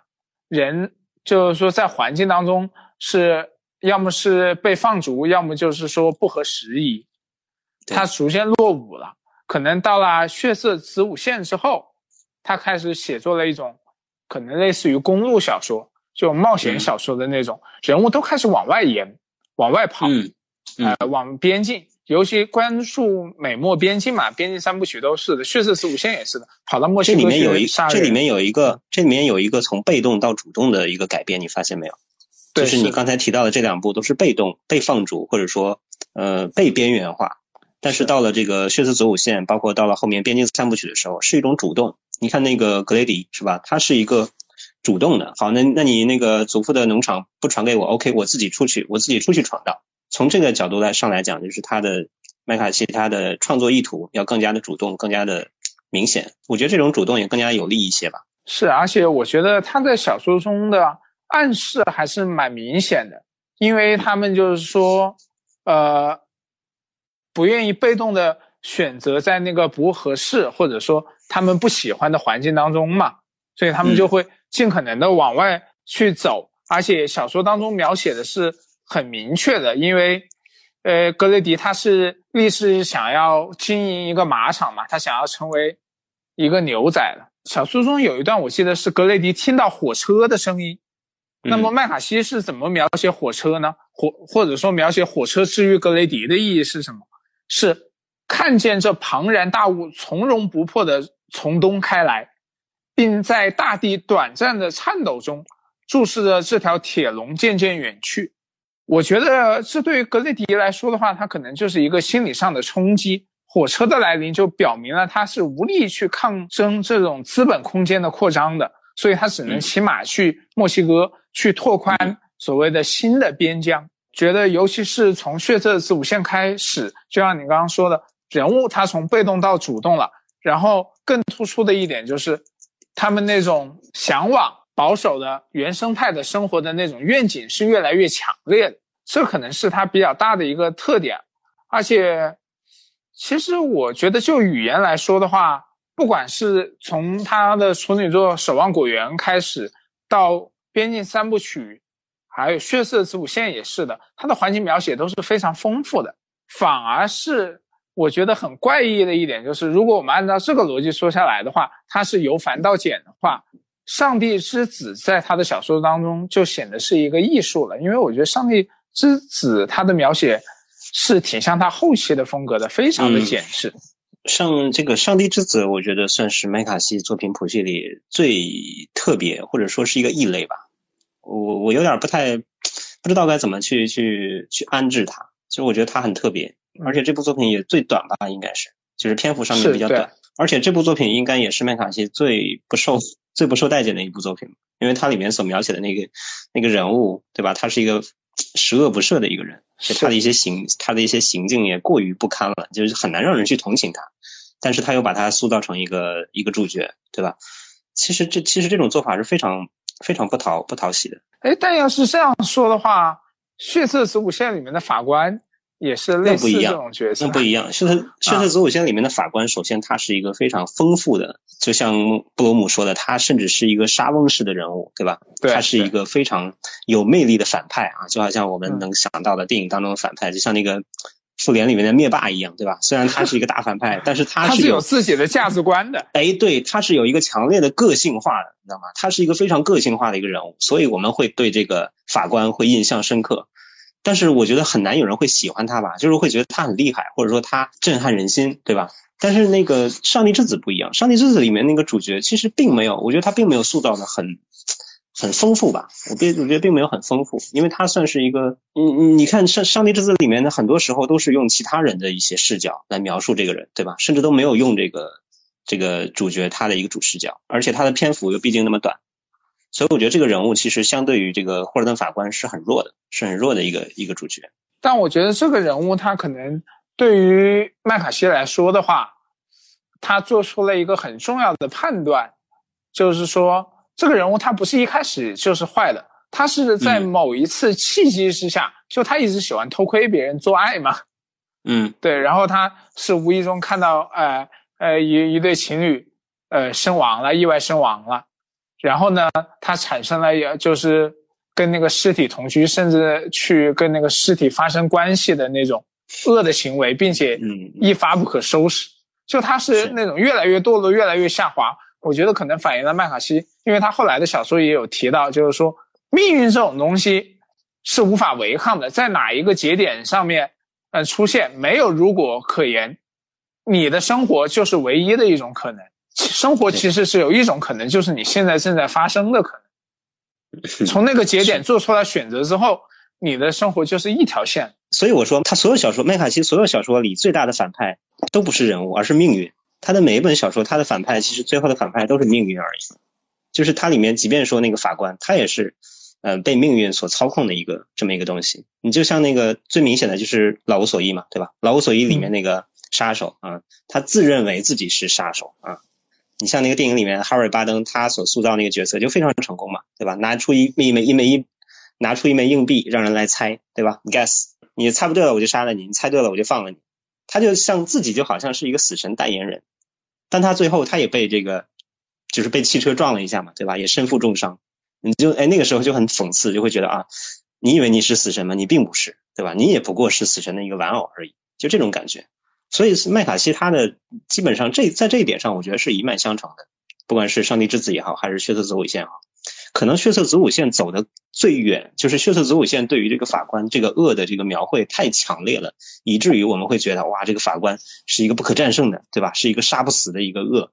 人，就是说在环境当中是。要么是被放逐，要么就是说不合时宜，他逐渐落伍了。可能到了血色子午线之后，他开始写作了一种可能类似于公路小说，就冒险小说的那种，人物都开始往外延，往外跑，呃，往边境，尤其关注美墨边境嘛，边境三部曲都是的，血色十五线也是的，跑到墨西哥这里面有一，这里面有一个，这里面有一个从被动到主动的一个改变，你发现没有？就是你刚才提到的这两部都是被动、被放逐，或者说呃被边缘化。但是到了这个血色子午线，包括到了后面边境三部曲的时候，是一种主动。你看那个格雷迪是吧？他是一个主动的。好，那那你那个祖父的农场不传给我，OK，我自己出去，我自己出去闯荡。从这个角度来上来讲，就是他的麦卡锡他的创作意图要更加的主动，更加的明显。我觉得这种主动也更加有利一些吧。是，而且我觉得他在小说中的。暗示还是蛮明显的，因为他们就是说，呃，不愿意被动的选择在那个不合适或者说他们不喜欢的环境当中嘛，所以他们就会尽可能的往外去走，而且小说当中描写的是很明确的，因为，呃，格雷迪他是立志想要经营一个马场嘛，他想要成为一个牛仔了。小说中有一段我记得是格雷迪听到火车的声音。那么麦卡锡是怎么描写火车呢？火或者说描写火车治愈格雷迪的意义是什么？是看见这庞然大物从容不迫的从东开来，并在大地短暂的颤抖中注视着这条铁龙渐渐远去。我觉得这对于格雷迪来说的话，他可能就是一个心理上的冲击。火车的来临就表明了他是无力去抗争这种资本空间的扩张的。所以他只能骑马去墨西哥，去拓宽所谓的新的边疆。觉得，尤其是从血色子午线开始，就像你刚刚说的，人物他从被动到主动了。然后更突出的一点就是，他们那种向往保守的原生态的生活的那种愿景是越来越强烈的。这可能是他比较大的一个特点。而且，其实我觉得就语言来说的话。不管是从他的处女作《守望果园》开始，到《边境三部曲》，还有《血色子午线》也是的，他的环境描写都是非常丰富的。反而是我觉得很怪异的一点就是，如果我们按照这个逻辑说下来的话，它是由繁到简的话，《上帝之子》在他的小说当中就显得是一个艺术了。因为我觉得《上帝之子》他的描写是挺像他后期的风格的，非常的简实。像这个《上帝之子》，我觉得算是麦卡锡作品谱系里最特别，或者说是一个异类吧。我我有点不太不知道该怎么去去去安置它。其实我觉得它很特别，而且这部作品也最短吧，应该是就是篇幅上面比较短。而且这部作品应该也是麦卡锡最不受最不受待见的一部作品，因为它里面所描写的那个那个人物，对吧？他是一个十恶不赦的一个人，他的一些行他的一些行径也过于不堪了，就是很难让人去同情他。但是他又把他塑造成一个一个主角，对吧？其实这其实这种做法是非常非常不讨不讨喜的。哎，但要是这样说的话，《血色子午线》里面的法官也是类似这种角色。那不一样，《血色血色子午线》里面的法官，首先他是一个非常丰富的，就像布罗姆说的，他甚至是一个沙翁式的人物，对吧？对，他是一个非常有魅力的反派啊，就好像我们能想到的电影当中的反派，就像那个。复联里面的灭霸一样，对吧？虽然他是一个大反派，但是他 是有自己的价值观的。哎，对，他是有一个强烈的个性化的，你知道吗？他是一个非常个性化的一个人物，所以我们会对这个法官会印象深刻。但是我觉得很难有人会喜欢他吧，就是会觉得他很厉害，或者说他震撼人心，对吧？但是那个《上帝之子》不一样，《上帝之子》里面那个主角其实并没有，我觉得他并没有塑造的很。很丰富吧？我并我觉得并没有很丰富，因为他算是一个，你你你看《上上帝之子》里面的很多时候都是用其他人的一些视角来描述这个人，对吧？甚至都没有用这个这个主角他的一个主视角，而且他的篇幅又毕竟那么短，所以我觉得这个人物其实相对于这个霍尔顿法官是很弱的，是很弱的一个一个主角。但我觉得这个人物他可能对于麦卡锡来说的话，他做出了一个很重要的判断，就是说。这个人物他不是一开始就是坏的，他是在某一次契机之下，就他一直喜欢偷窥别人做爱嘛，嗯，对，然后他是无意中看到呃呃一一对情侣呃身亡了，意外身亡了，然后呢，他产生了也就是跟那个尸体同居，甚至去跟那个尸体发生关系的那种恶的行为，并且一发不可收拾，就他是那种越来越堕落，越来越下滑。我觉得可能反映了麦卡锡，因为他后来的小说也有提到，就是说命运这种东西是无法违抗的，在哪一个节点上面，呃，出现没有如果可言，你的生活就是唯一的一种可能。生活其实是有一种可能，就是你现在正在发生的可能。从那个节点做出来选择之后，你的生活就是一条线。所以我说，他所有小说，麦卡锡所有小说里最大的反派都不是人物，而是命运。他的每一本小说，他的反派其实最后的反派都是命运而已。就是它里面，即便说那个法官，他也是，呃，被命运所操控的一个这么一个东西。你就像那个最明显的就是老无所依嘛，对吧？老无所依里面那个杀手啊，他自认为自己是杀手啊。你像那个电影里面哈瑞巴登他所塑造那个角色就非常成功嘛，对吧？拿出一一枚一枚一拿出一枚硬币让人来猜，对吧？你 guess，你猜不对了我就杀了你，你猜对了我就放了你。他就像自己就好像是一个死神代言人。但他最后他也被这个，就是被汽车撞了一下嘛，对吧？也身负重伤，你就哎那个时候就很讽刺，就会觉得啊，你以为你是死神吗？你并不是，对吧？你也不过是死神的一个玩偶而已，就这种感觉。所以麦卡锡他的基本上这在这一点上，我觉得是一脉相承的，不管是上帝之子也好，还是血色子午线也好，可能血色子午线走的最远，就是血色子午线对于这个法官这个恶的这个描绘太强烈了，以至于我们会觉得哇，这个法官是一个不可战胜的，对吧？是一个杀不死的一个恶。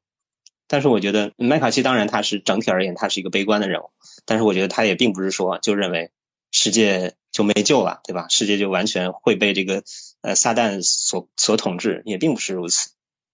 但是我觉得麦卡锡当然他是整体而言他是一个悲观的人物，但是我觉得他也并不是说就认为世界就没救了，对吧？世界就完全会被这个呃撒旦所所统治，也并不是如此，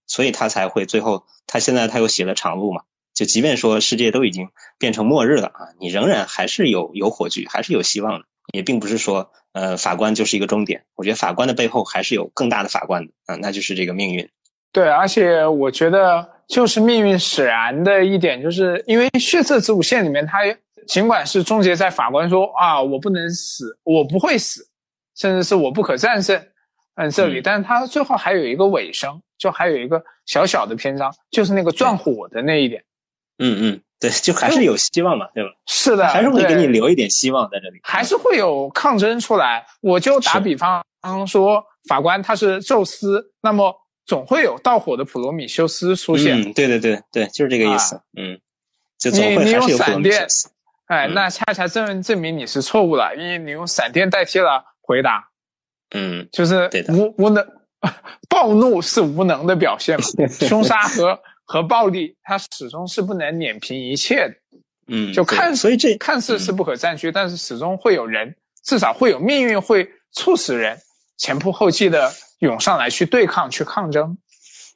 所以他才会最后他现在他又写了长路嘛。就即便说世界都已经变成末日了啊，你仍然还是有有火炬，还是有希望的。也并不是说，呃，法官就是一个终点。我觉得法官的背后还是有更大的法官的啊，那就是这个命运。对，而且我觉得就是命运使然的一点，就是因为血色子午线里面，它尽管是终结在法官说啊，我不能死，我不会死，甚至是我不可战胜，嗯，这里，但是他最后还有一个尾声，就还有一个小小的篇章，就是那个撞火的那一点。嗯嗯，对，就还是有希望嘛，对吧？是的，还是会给你留一点希望在这里，还是会有抗争出来。我就打比方说，法官他是宙斯，那么总会有盗火的普罗米修斯出现。嗯，对对对对，就是这个意思。嗯，就总会还是有闪电，哎，那恰恰证证明你是错误了，因为你用闪电代替了回答。嗯，就是无无能，暴怒是无能的表现嘛，凶杀和。和暴力，它始终是不能碾平一切的。嗯，就看，所以这看似是不可战区，但是始终会有人，至少会有命运会促使人前仆后继的涌上来去对抗、去抗争。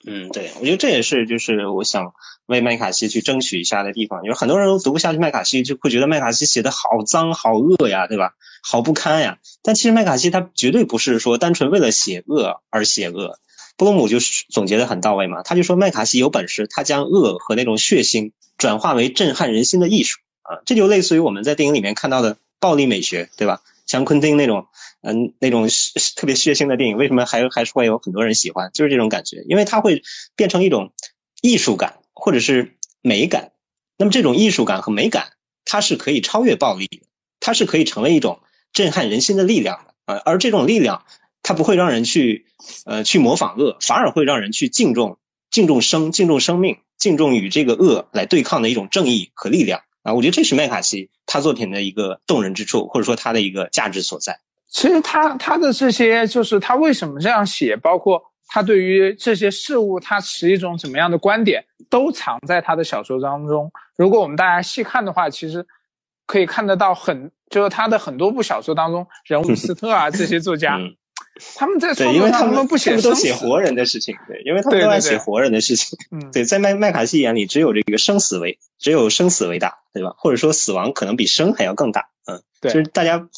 嗯，对，我觉得这也是就是我想为麦卡锡去争取一下的地方。就是很多人都读不下去麦卡锡，就会觉得麦卡锡写的好脏好恶呀，对吧？好不堪呀。但其实麦卡锡他绝对不是说单纯为了写恶而写恶。布鲁姆就是总结的很到位嘛，他就说麦卡锡有本事，他将恶和那种血腥转化为震撼人心的艺术啊，这就类似于我们在电影里面看到的暴力美学，对吧？像昆汀那种，嗯，那种特别血腥的电影，为什么还还是会有很多人喜欢？就是这种感觉，因为它会变成一种艺术感或者是美感。那么这种艺术感和美感，它是可以超越暴力的，它是可以成为一种震撼人心的力量的啊。而这种力量，它不会让人去呃去模仿恶，反而会让人去敬重敬重生敬重生命，敬重与这个恶来对抗的一种正义和力量。啊，我觉得这是麦卡锡他作品的一个动人之处，或者说他的一个价值所在。其实他他的这些，就是他为什么这样写，包括他对于这些事物，他持一种怎么样的观点，都藏在他的小说当中。如果我们大家细看的话，其实可以看得到很，就是他的很多部小说当中，人物斯特啊这些作家。他们在对，因为他们不写，都写活人的事情，对，因为他们都爱写活人的事情，嗯，对，在麦麦卡锡眼里，只有这个生死为，只有生死为大，对吧？或者说死亡可能比生还要更大，嗯，对，就是大家，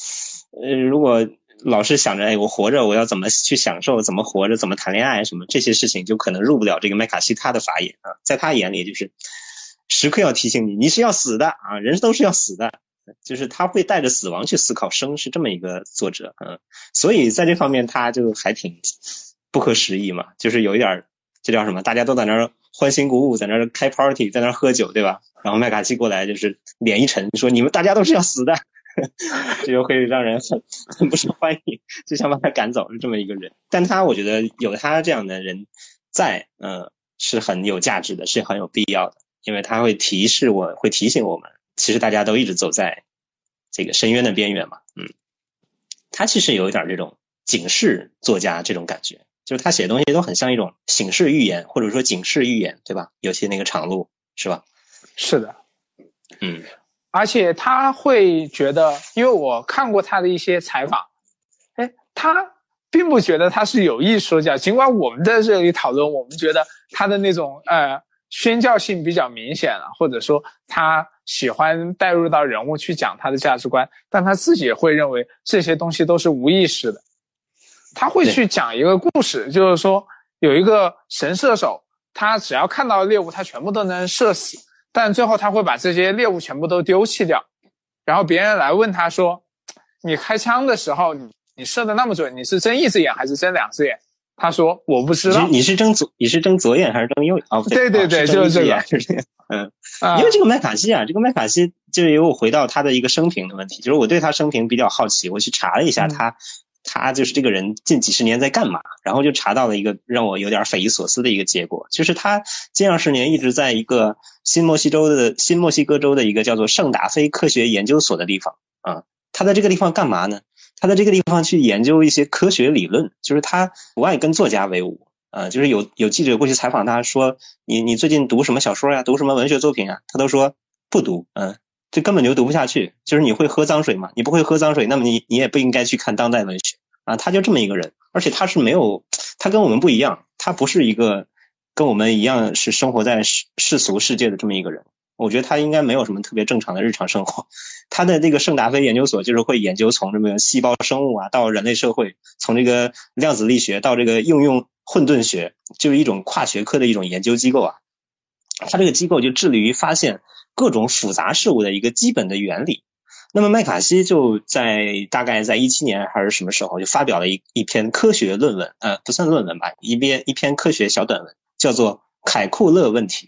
呃，如果老是想着，哎，我活着，我要怎么去享受，怎么活着，怎么谈恋爱，什么这些事情，就可能入不了这个麦卡锡他的法眼啊，在他眼里，就是时刻要提醒你，你是要死的啊，人都是要死的。就是他会带着死亡去思考生，是这么一个作者，嗯，所以在这方面他就还挺不合时宜嘛，就是有一点这叫什么？大家都在那儿欢欣鼓舞，在那儿开 party，在那儿喝酒，对吧？然后麦卡锡过来就是脸一沉，说你们大家都是要死的，这 就会让人很很不受欢迎，就想把他赶走，是这么一个人。但他我觉得有他这样的人在，嗯，是很有价值的，是很有必要的，因为他会提示我，会提醒我们。其实大家都一直走在这个深渊的边缘嘛，嗯，他其实有一点这种警示作家这种感觉，就是他写的东西都很像一种警示预言，或者说警示预言，对吧？尤其那个长路是吧？是的，嗯，而且他会觉得，因为我看过他的一些采访，哎，他并不觉得他是有意说教，尽管我们在这里讨论，我们觉得他的那种呃。宣教性比较明显了，或者说他喜欢带入到人物去讲他的价值观，但他自己也会认为这些东西都是无意识的。他会去讲一个故事，就是说有一个神射手，他只要看到猎物，他全部都能射死，但最后他会把这些猎物全部都丢弃掉。然后别人来问他说：“你开枪的时候，你你射的那么准，你是睁一只眼还是睁两只眼？”他说：“我不知道，你是睁左，你是睁左眼还是睁右眼？哦，对对对，就是这个，是这样。嗯，因为这个麦卡锡啊，这个麦卡锡就又回到他的一个生平的问题，就是我对他生平比较好奇，我去查了一下他，他就是这个人近几十年在干嘛，然后就查到了一个让我有点匪夷所思的一个结果，就是他近二十年一直在一个新墨西州的新墨西哥州的一个叫做圣达菲科学研究所的地方啊，他在这个地方干嘛呢？他在这个地方去研究一些科学理论，就是他不爱跟作家为伍，呃，就是有有记者过去采访他说，你你最近读什么小说呀？读什么文学作品啊？他都说不读，嗯，这根本就读不下去。就是你会喝脏水吗？你不会喝脏水，那么你你也不应该去看当代文学啊。他就这么一个人，而且他是没有，他跟我们不一样，他不是一个跟我们一样是生活在世世俗世界的这么一个人。我觉得他应该没有什么特别正常的日常生活。他的这个圣达菲研究所就是会研究从什么细胞生物啊到人类社会，从这个量子力学到这个应用混沌学，就是一种跨学科的一种研究机构啊。他这个机构就致力于发现各种复杂事物的一个基本的原理。那么麦卡锡就在大概在一七年还是什么时候就发表了一一篇科学论文，呃，不算论文吧，一篇一篇科学小短文，叫做《凯库勒问题》。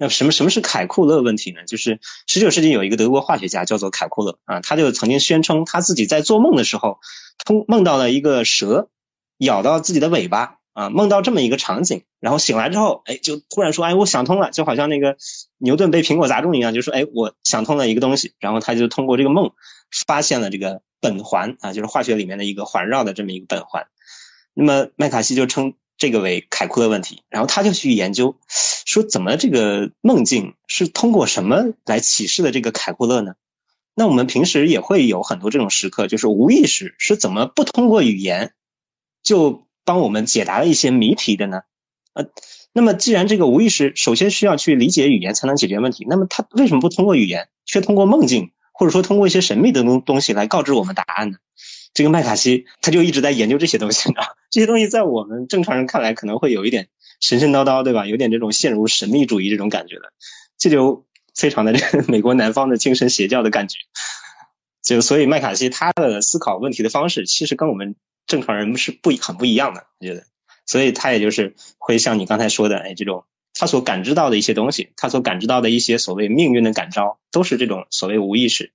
那什么什么是凯库勒问题呢？就是十九世纪有一个德国化学家叫做凯库勒啊，他就曾经宣称他自己在做梦的时候，通梦到了一个蛇咬到自己的尾巴啊，梦到这么一个场景，然后醒来之后，哎，就突然说，哎，我想通了，就好像那个牛顿被苹果砸中一样，就说，哎，我想通了一个东西，然后他就通过这个梦发现了这个苯环啊，就是化学里面的一个环绕的这么一个苯环。那么麦卡锡就称。这个为凯库勒问题，然后他就去研究，说怎么这个梦境是通过什么来启示的这个凯库勒呢？那我们平时也会有很多这种时刻，就是无意识是怎么不通过语言就帮我们解答了一些谜题的呢？呃，那么既然这个无意识首先需要去理解语言才能解决问题，那么他为什么不通过语言，却通过梦境，或者说通过一些神秘的东东西来告知我们答案呢？这个麦卡锡他就一直在研究这些东西啊，这些东西在我们正常人看来可能会有一点神神叨叨，对吧？有点这种陷入神秘主义这种感觉的，这就非常的这 个美国南方的精神邪教的感觉。就所以麦卡锡他的思考问题的方式，其实跟我们正常人是不很不一样的，我觉得。所以他也就是会像你刚才说的，哎，这种他所感知到的一些东西，他所感知到的一些所谓命运的感召，都是这种所谓无意识、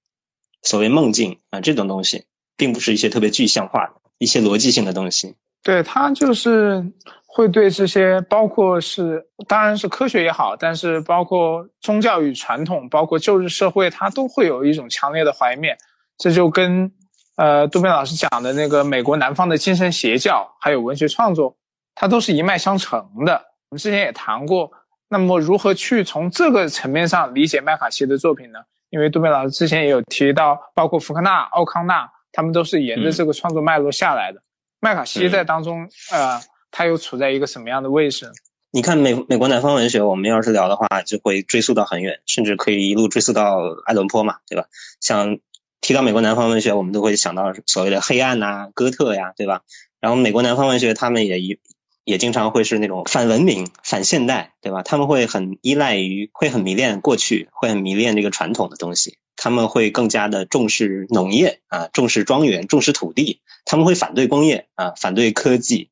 所谓梦境啊这种东西。并不是一些特别具象化的一些逻辑性的东西。对他就是会对这些，包括是当然是科学也好，但是包括宗教与传统，包括旧日社会，他都会有一种强烈的怀念。这就跟呃杜斌老师讲的那个美国南方的精神邪教，还有文学创作，它都是一脉相承的。我们之前也谈过，那么如何去从这个层面上理解麦卡锡的作品呢？因为杜斌老师之前也有提到，包括福克纳、奥康纳。他们都是沿着这个创作脉络下来的。麦卡锡在当中，呃，他又处在一个什么样的位置？你看美美国南方文学，我们要是聊的话，就会追溯到很远，甚至可以一路追溯到爱伦坡嘛，对吧？像提到美国南方文学，我们都会想到所谓的黑暗呐、哥特呀，对吧？然后美国南方文学，他们也一也经常会是那种反文明、反现代，对吧？他们会很依赖于，会很迷恋过去，会很迷恋这个传统的东西。他们会更加的重视农业啊，重视庄园，重视土地。他们会反对工业啊，反对科技，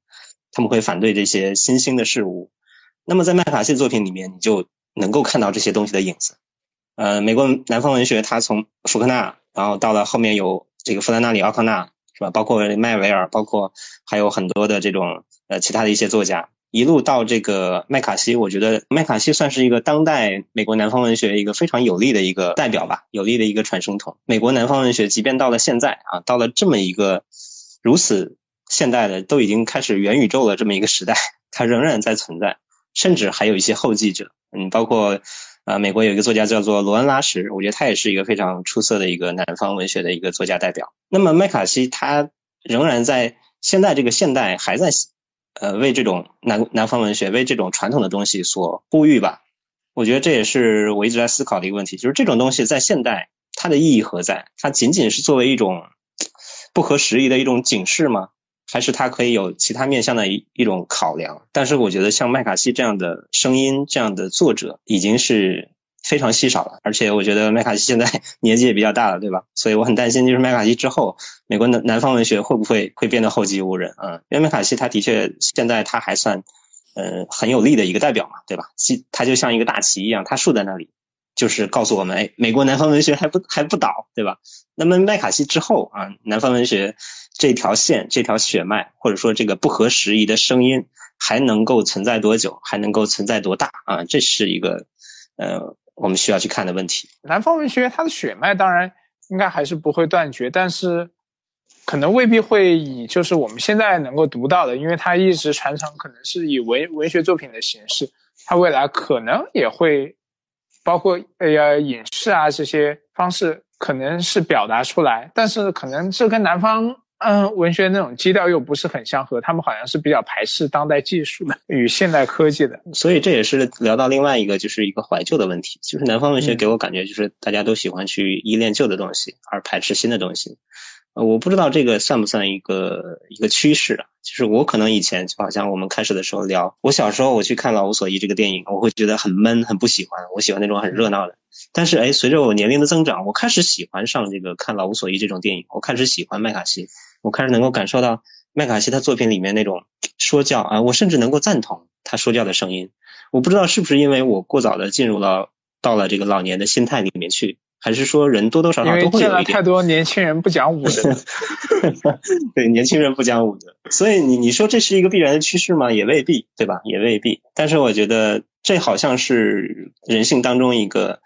他们会反对这些新兴的事物。那么在麦卡锡作品里面，你就能够看到这些东西的影子。呃，美国南方文学，它从福克纳，然后到了后面有这个弗兰纳里奥康纳，是吧？包括麦维尔，包括还有很多的这种呃其他的一些作家。一路到这个麦卡锡，我觉得麦卡锡算是一个当代美国南方文学一个非常有力的一个代表吧，有力的一个传声筒。美国南方文学，即便到了现在啊，到了这么一个如此现代的，都已经开始元宇宙了这么一个时代，它仍然在存在，甚至还有一些后继者。嗯，包括啊，美国有一个作家叫做罗恩拉什，我觉得他也是一个非常出色的一个南方文学的一个作家代表。那么麦卡锡他仍然在现在这个现代还在。呃，为这种南南方文学，为这种传统的东西所呼吁吧。我觉得这也是我一直在思考的一个问题，就是这种东西在现代它的意义何在？它仅仅是作为一种不合时宜的一种警示吗？还是它可以有其他面向的一一种考量？但是我觉得像麦卡锡这样的声音，这样的作者已经是。非常稀少了，而且我觉得麦卡锡现在 年纪也比较大了，对吧？所以我很担心，就是麦卡锡之后，美国南南方文学会不会会变得后继无人啊？因为麦卡锡他的确现在他还算，呃，很有力的一个代表嘛，对吧？他就像一个大旗一样，他竖在那里，就是告诉我们，哎，美国南方文学还不还不倒，对吧？那么麦卡锡之后啊，南方文学这条线、这条血脉，或者说这个不合时宜的声音，还能够存在多久？还能够存在多大啊？这是一个，呃。我们需要去看的问题。南方文学它的血脉当然应该还是不会断绝，但是可能未必会以就是我们现在能够读到的，因为它一直传承可能是以文文学作品的形式，它未来可能也会包括呃影视啊这些方式，可能是表达出来，但是可能这跟南方。嗯，文学那种基调又不是很相合，他们好像是比较排斥当代技术的与现代科技的，所以这也是聊到另外一个，就是一个怀旧的问题。就是南方文学给我感觉，就是大家都喜欢去依恋旧的东西，而排斥新的东西。呃，我不知道这个算不算一个一个趋势啊？就是我可能以前就好像我们开始的时候聊，我小时候我去看《老无所依》这个电影，我会觉得很闷，很不喜欢。我喜欢那种很热闹的。但是哎，随着我年龄的增长，我开始喜欢上这个看《老无所依》这种电影，我开始喜欢麦卡锡。我开始能够感受到麦卡锡他作品里面那种说教啊，我甚至能够赞同他说教的声音。我不知道是不是因为我过早的进入了到了这个老年的心态里面去，还是说人多多少少都会有一点。因为见了太多年轻人不讲武德。对，年轻人不讲武德，所以你你说这是一个必然的趋势吗？也未必，对吧？也未必。但是我觉得这好像是人性当中一个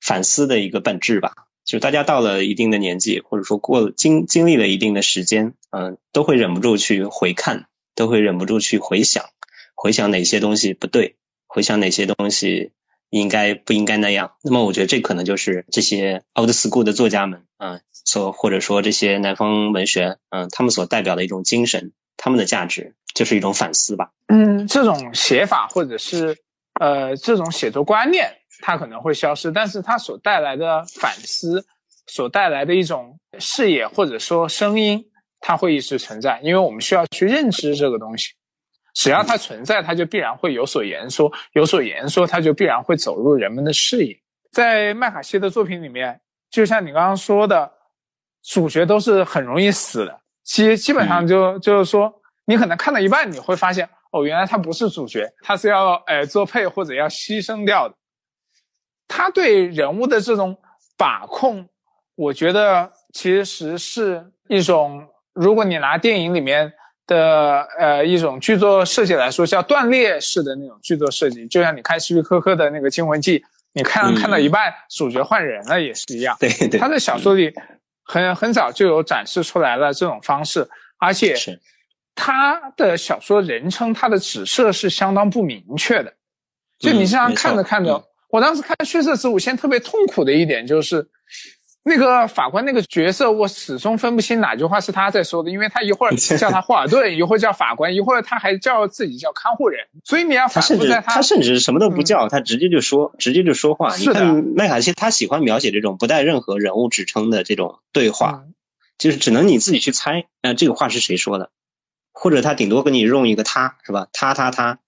反思的一个本质吧。就大家到了一定的年纪，或者说过经经历了一定的时间，嗯，都会忍不住去回看，都会忍不住去回想，回想哪些东西不对，回想哪些东西应该不应该那样。那么，我觉得这可能就是这些 old school 的作家们，嗯，所或者说这些南方文学，嗯，他们所代表的一种精神，他们的价值。就是一种反思吧。嗯，这种写法或者是呃这种写作观念，它可能会消失，但是它所带来的反思，所带来的一种视野或者说声音，它会一直存在，因为我们需要去认知这个东西。只要它存在，它就必然会有所言说，有所言说，它就必然会走入人们的视野。在麦卡锡的作品里面，就像你刚刚说的，主角都是很容易死的。基基本上就就是说，你可能看到一半，你会发现，哦，原来他不是主角，他是要呃作配或者要牺牲掉的。他对人物的这种把控，我觉得其实是一种，如果你拿电影里面。的呃一种剧作设计来说，叫断裂式的那种剧作设计，就像你看希区柯克的那个《惊魂记》，你看看到一半，主角换人了也是一样。对对，他的小说里很很早就有展示出来了这种方式，而且他的小说人称他的指涉是相当不明确的。就你这样看着看着，我当时看《血色子午线》特别痛苦的一点就是。那个法官那个角色，我始终分不清哪句话是他在说的，因为他一会儿 叫他霍尔顿，一会儿叫法官，一会儿他还叫自己叫看护人，所以你要反复在他甚至什么都不叫，他直接就说，直接就说话。是的麦卡锡，他喜欢描写这种不带任何人物指称的这种对话，就是只能你自己去猜，呃，这个话是谁说的，或者他顶多给你用一个他，是吧？他他他。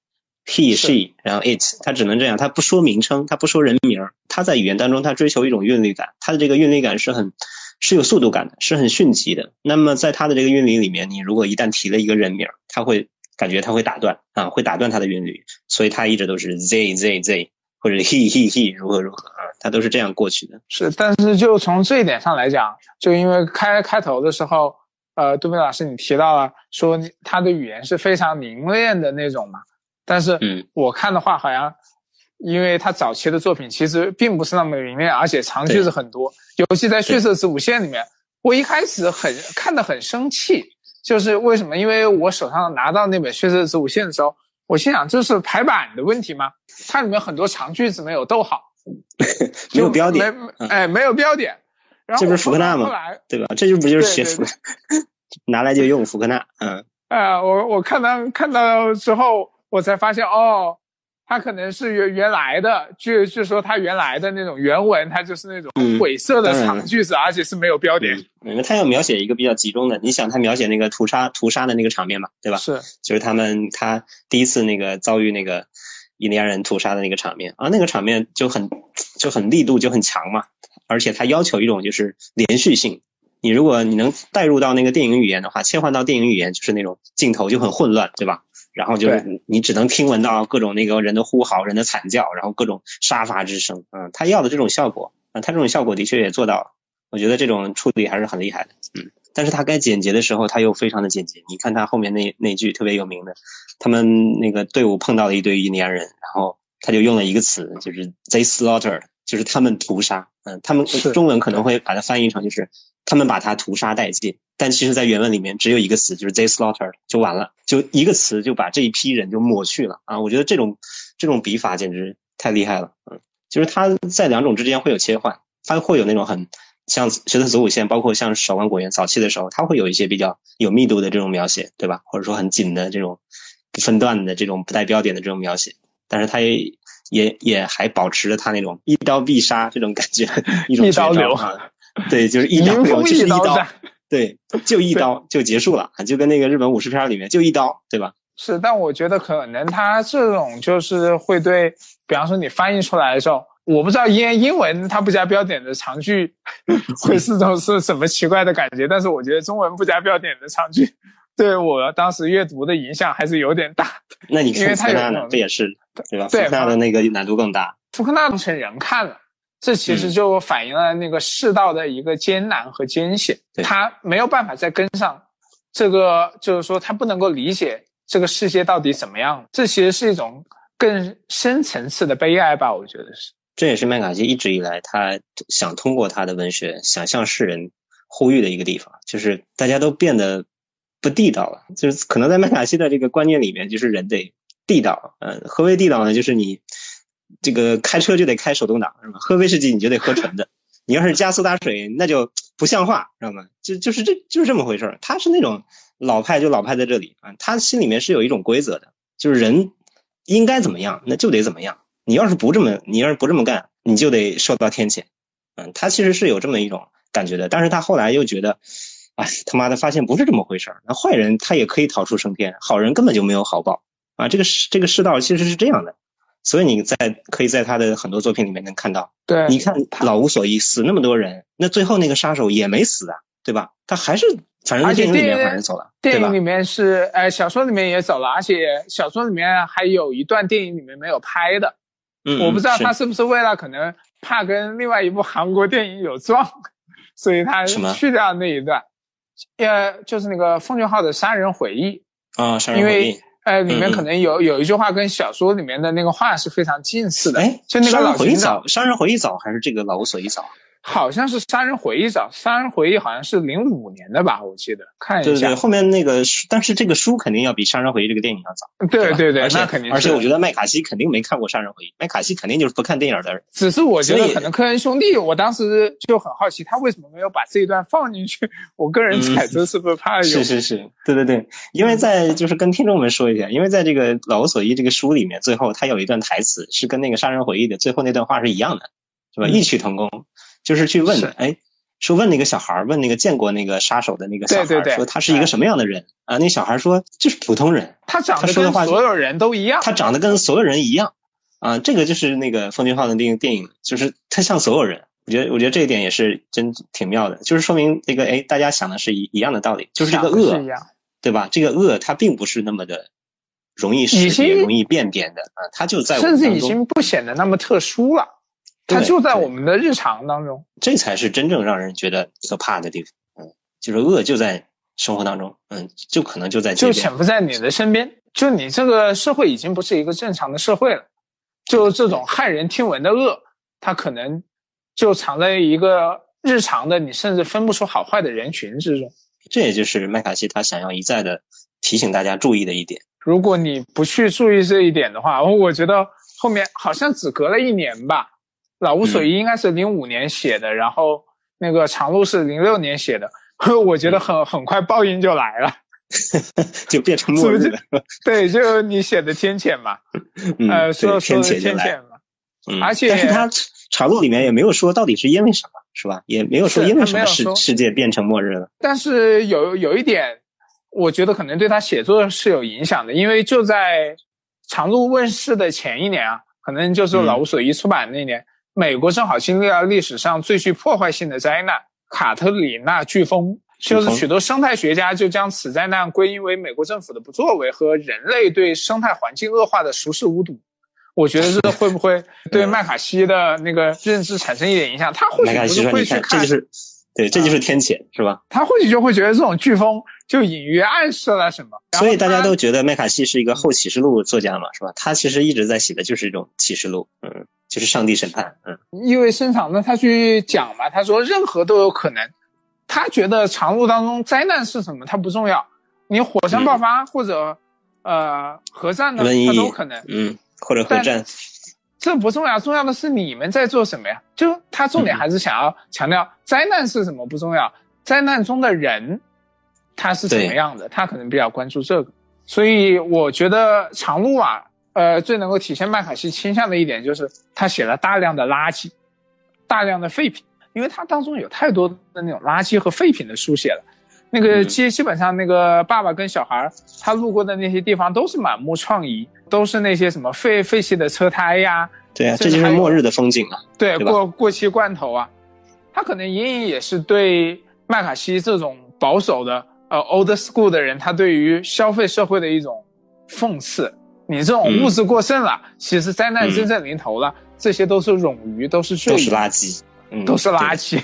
He she，然后 it，它只能这样，它不说名称，它不说人名它在语言当中，它追求一种韵律感，它的这个韵律感是很是有速度感的，是很迅疾的。那么在他的这个韵律里面，你如果一旦提了一个人名他会感觉他会打断啊，会打断他的韵律，所以他一直都是 z z z，或者 he he he，如何如何啊，他都是这样过去的。是，但是就从这一点上来讲，就因为开开头的时候，呃，杜飞老师你提到了说他的语言是非常凝练的那种嘛。但是，我看的话，好像，因为他早期的作品其实并不是那么明亮，而且长句子很多，尤其在《血色子午线》里面，我一开始很看得很生气，就是为什么？因为我手上拿到那本《血色子午线》的时候，我心想这是排版的问题吗？它里面很多长句子没有逗号，没有标点，哎，没有标点。这不是福克纳吗？对吧？这就不就是学福，拿来就用福克纳，嗯。啊，我我看到看到之后。我才发现哦，他可能是原原来的，据据说他原来的那种原文，它就是那种晦涩的长句子，而且是没有标点。因为他要描写一个比较集中的，你想他描写那个屠杀屠杀的那个场面嘛，对吧？是，就是他们他第一次那个遭遇那个印第安人屠杀的那个场面啊，那个场面就很就很力度就很强嘛，而且他要求一种就是连续性。你如果你能带入到那个电影语言的话，切换到电影语言就是那种镜头就很混乱，对吧？然后就是你只能听闻到各种那个人的呼嚎、人的惨叫，然后各种杀伐之声。嗯，他要的这种效果，啊，他这种效果的确也做到了。我觉得这种处理还是很厉害的。嗯，但是他该简洁的时候，他又非常的简洁。你看他后面那那句特别有名的，他们那个队伍碰到了一堆印第安人，然后他就用了一个词，就是 they slaughtered，就是他们屠杀。嗯，他们中文可能会把它翻译成就是他们把它屠杀殆尽。但其实，在原文里面只有一个词，就是 they slaughtered 就完了，就一个词就把这一批人就抹去了啊！我觉得这种这种笔法简直太厉害了，嗯，就是他在两种之间会有切换，他会有那种很像《学特子午线》，包括像《守望果园》早期的时候，他会有一些比较有密度的这种描写，对吧？或者说很紧的这种不分段的这种不带标点的这种描写，但是他也也也还保持着他那种一刀必杀这种感觉，一种一刀流啊，对，就是一刀流，就是一刀。对，就一刀就结束了，就跟那个日本武士片里面就一刀，对吧？是，但我觉得可能他这种就是会对，比方说你翻译出来的时候，我不知道英英文它不加标点的长句 会是种是什么奇怪的感觉，但是我觉得中文不加标点的长句，对我当时阅读的影响还是有点大。那你看福克纳呢不也是对吧？福克纳的那个难度更大。福克纳成人看了。这其实就反映了那个世道的一个艰难和艰险，他没有办法再跟上，这个就是说他不能够理解这个世界到底怎么样。这其实是一种更深层次的悲哀吧，我觉得是。这也是麦卡锡一直以来他想通过他的文学想向世人呼吁的一个地方，就是大家都变得不地道了。就是可能在麦卡锡的这个观念里面，就是人得地道。嗯，何为地道呢？就是你。这个开车就得开手动挡是吧？喝威士忌你就得喝纯的，你要是加苏打水，那就不像话，知道吗？就就是这就是这么回事儿。他是那种老派，就老派在这里啊，他心里面是有一种规则的，就是人应该怎么样，那就得怎么样。你要是不这么，你要是不这么干，你就得受到天谴。嗯，他其实是有这么一种感觉的，但是他后来又觉得，哎，他妈的，发现不是这么回事儿。那坏人他也可以逃出升天，好人根本就没有好报啊。这个世这个世道其实是这样的。所以你在可以在他的很多作品里面能看到，对，你看老无所依，死那么多人，那最后那个杀手也没死啊，对吧？他还是反正电影里面反正走了，电影里面是，呃，小说里面也走了，而且小说里面还有一段电影里面没有拍的，嗯，我不知道他是不是为了可能怕跟另外一部韩国电影有撞，所以他去掉那一段，呃，就是那个奉俊昊的《杀人回忆》啊，杀人回忆。呃，里面可能有有一句话跟小说里面的那个话是非常近似的。哎，就那个老回忆早，杀人回忆早还是这个老无所依早？好像是《杀人回忆》早，《杀人回忆》好像是零五年的吧，我记得看一下。对对，后面那个，但是这个书肯定要比《杀人回忆》这个电影要早。对对对，那肯定。而且我觉得麦卡锡肯定没看过《杀人回忆》，麦卡锡肯定就是不看电影的人。只是我觉得可能科恩兄弟，我当时就很好奇，他为什么没有把这一段放进去？我个人 猜测是不是怕有？是是是，对对对，因为在就是跟听众们说一下，因为在这个《老无所依》这个书里面，最后他有一段台词是跟那个《杀人回忆》的最后那段话是一样的，是吧？异曲同工。就是去问，哎，说问那个小孩问那个见过那个杀手的那个小孩说他是一个什么样的人啊？那小孩说就是普通人，他长得跟所有人都一样，他长得跟所有人一样啊。这个就是那个奉俊昊的那个电影，就是他像所有人。我觉得，我觉得这一点也是真挺妙的，就是说明这个哎，大家想的是一一样的道理，就是这个恶，对吧？这个恶它并不是那么的容易识别、容易辨别的啊，它就在甚至已经不显得那么特殊了。它就在我们的日常当中，这才是真正让人觉得可怕的地方。嗯，就是恶就在生活当中，嗯，就可能就在就潜伏在你的身边。就你这个社会已经不是一个正常的社会了，就这种骇人听闻的恶，它可能就藏在一个日常的你甚至分不出好坏的人群之中。这也就是麦卡锡他想要一再的提醒大家注意的一点。如果你不去注意这一点的话，我觉得后面好像只隔了一年吧。老无所依应该是零五年写的，然后那个长路是零六年写的，我觉得很很快报应就来了，就变成末日了。对，就你写的天谴嘛，呃，说说的天谴嘛，而且但是他长路里面也没有说到底是因为什么，是吧？也没有说因为什么世世界变成末日了。但是有有一点，我觉得可能对他写作是有影响的，因为就在长路问世的前一年啊，可能就是老无所依出版那年。美国正好经历了历史上最具破坏性的灾难——卡特里娜飓风，就是许多生态学家就将此灾难归因为美国政府的不作为和人类对生态环境恶化的熟视无睹。我觉得这会不会对 麦卡锡的那个认知产生一点影响？他或许不是会去看，这就是，对，这就是天谴，是吧？他或许就会觉得这种飓风就隐约暗示了什么。所以大家都觉得麦卡锡是一个后启示录作家嘛，是吧？他其实一直在写的就是一种启示录，嗯。就是上帝审判，嗯，意味深长的他去讲嘛，他说任何都有可能，他觉得长路当中灾难是什么，他不重要，你火山爆发或者呃核战呢，他都可能，嗯，或者核战，这不重要，重要的是你们在做什么呀？就他重点还是想要强调灾难是什么不重要，灾难中的人他是怎么样的，他可能比较关注这个，所以我觉得长路啊。呃，最能够体现麦卡锡倾向的一点就是他写了大量的垃圾，大量的废品，因为他当中有太多的那种垃圾和废品的书写了。那个基基本上那个爸爸跟小孩他路过的那些地方都是满目疮痍，都是那些什么废废弃的车胎呀。对啊，这就是末日的风景啊。对，过过期罐头啊，他可能隐隐也是对麦卡锡这种保守的呃 old school 的人，他对于消费社会的一种讽刺。你这种物质过剩了，其实灾难真正临头了，这些都是冗余，都是都是垃圾，嗯，都是垃圾。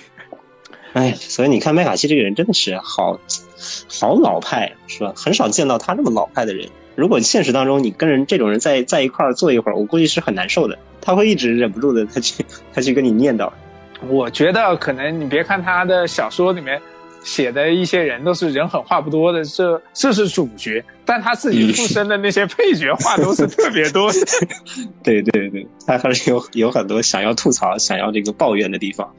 哎，所以你看麦卡锡这个人真的是好，好老派，是吧？很少见到他这么老派的人。如果现实当中你跟人这种人在在一块儿坐一会儿，我估计是很难受的。他会一直忍不住的，他去他去跟你念叨。我觉得可能你别看他的小说里面。写的一些人都是人狠话不多的，这这是主角，但他自己附身的那些配角话都是特别多。对对对，他还是有有很多想要吐槽、想要这个抱怨的地方。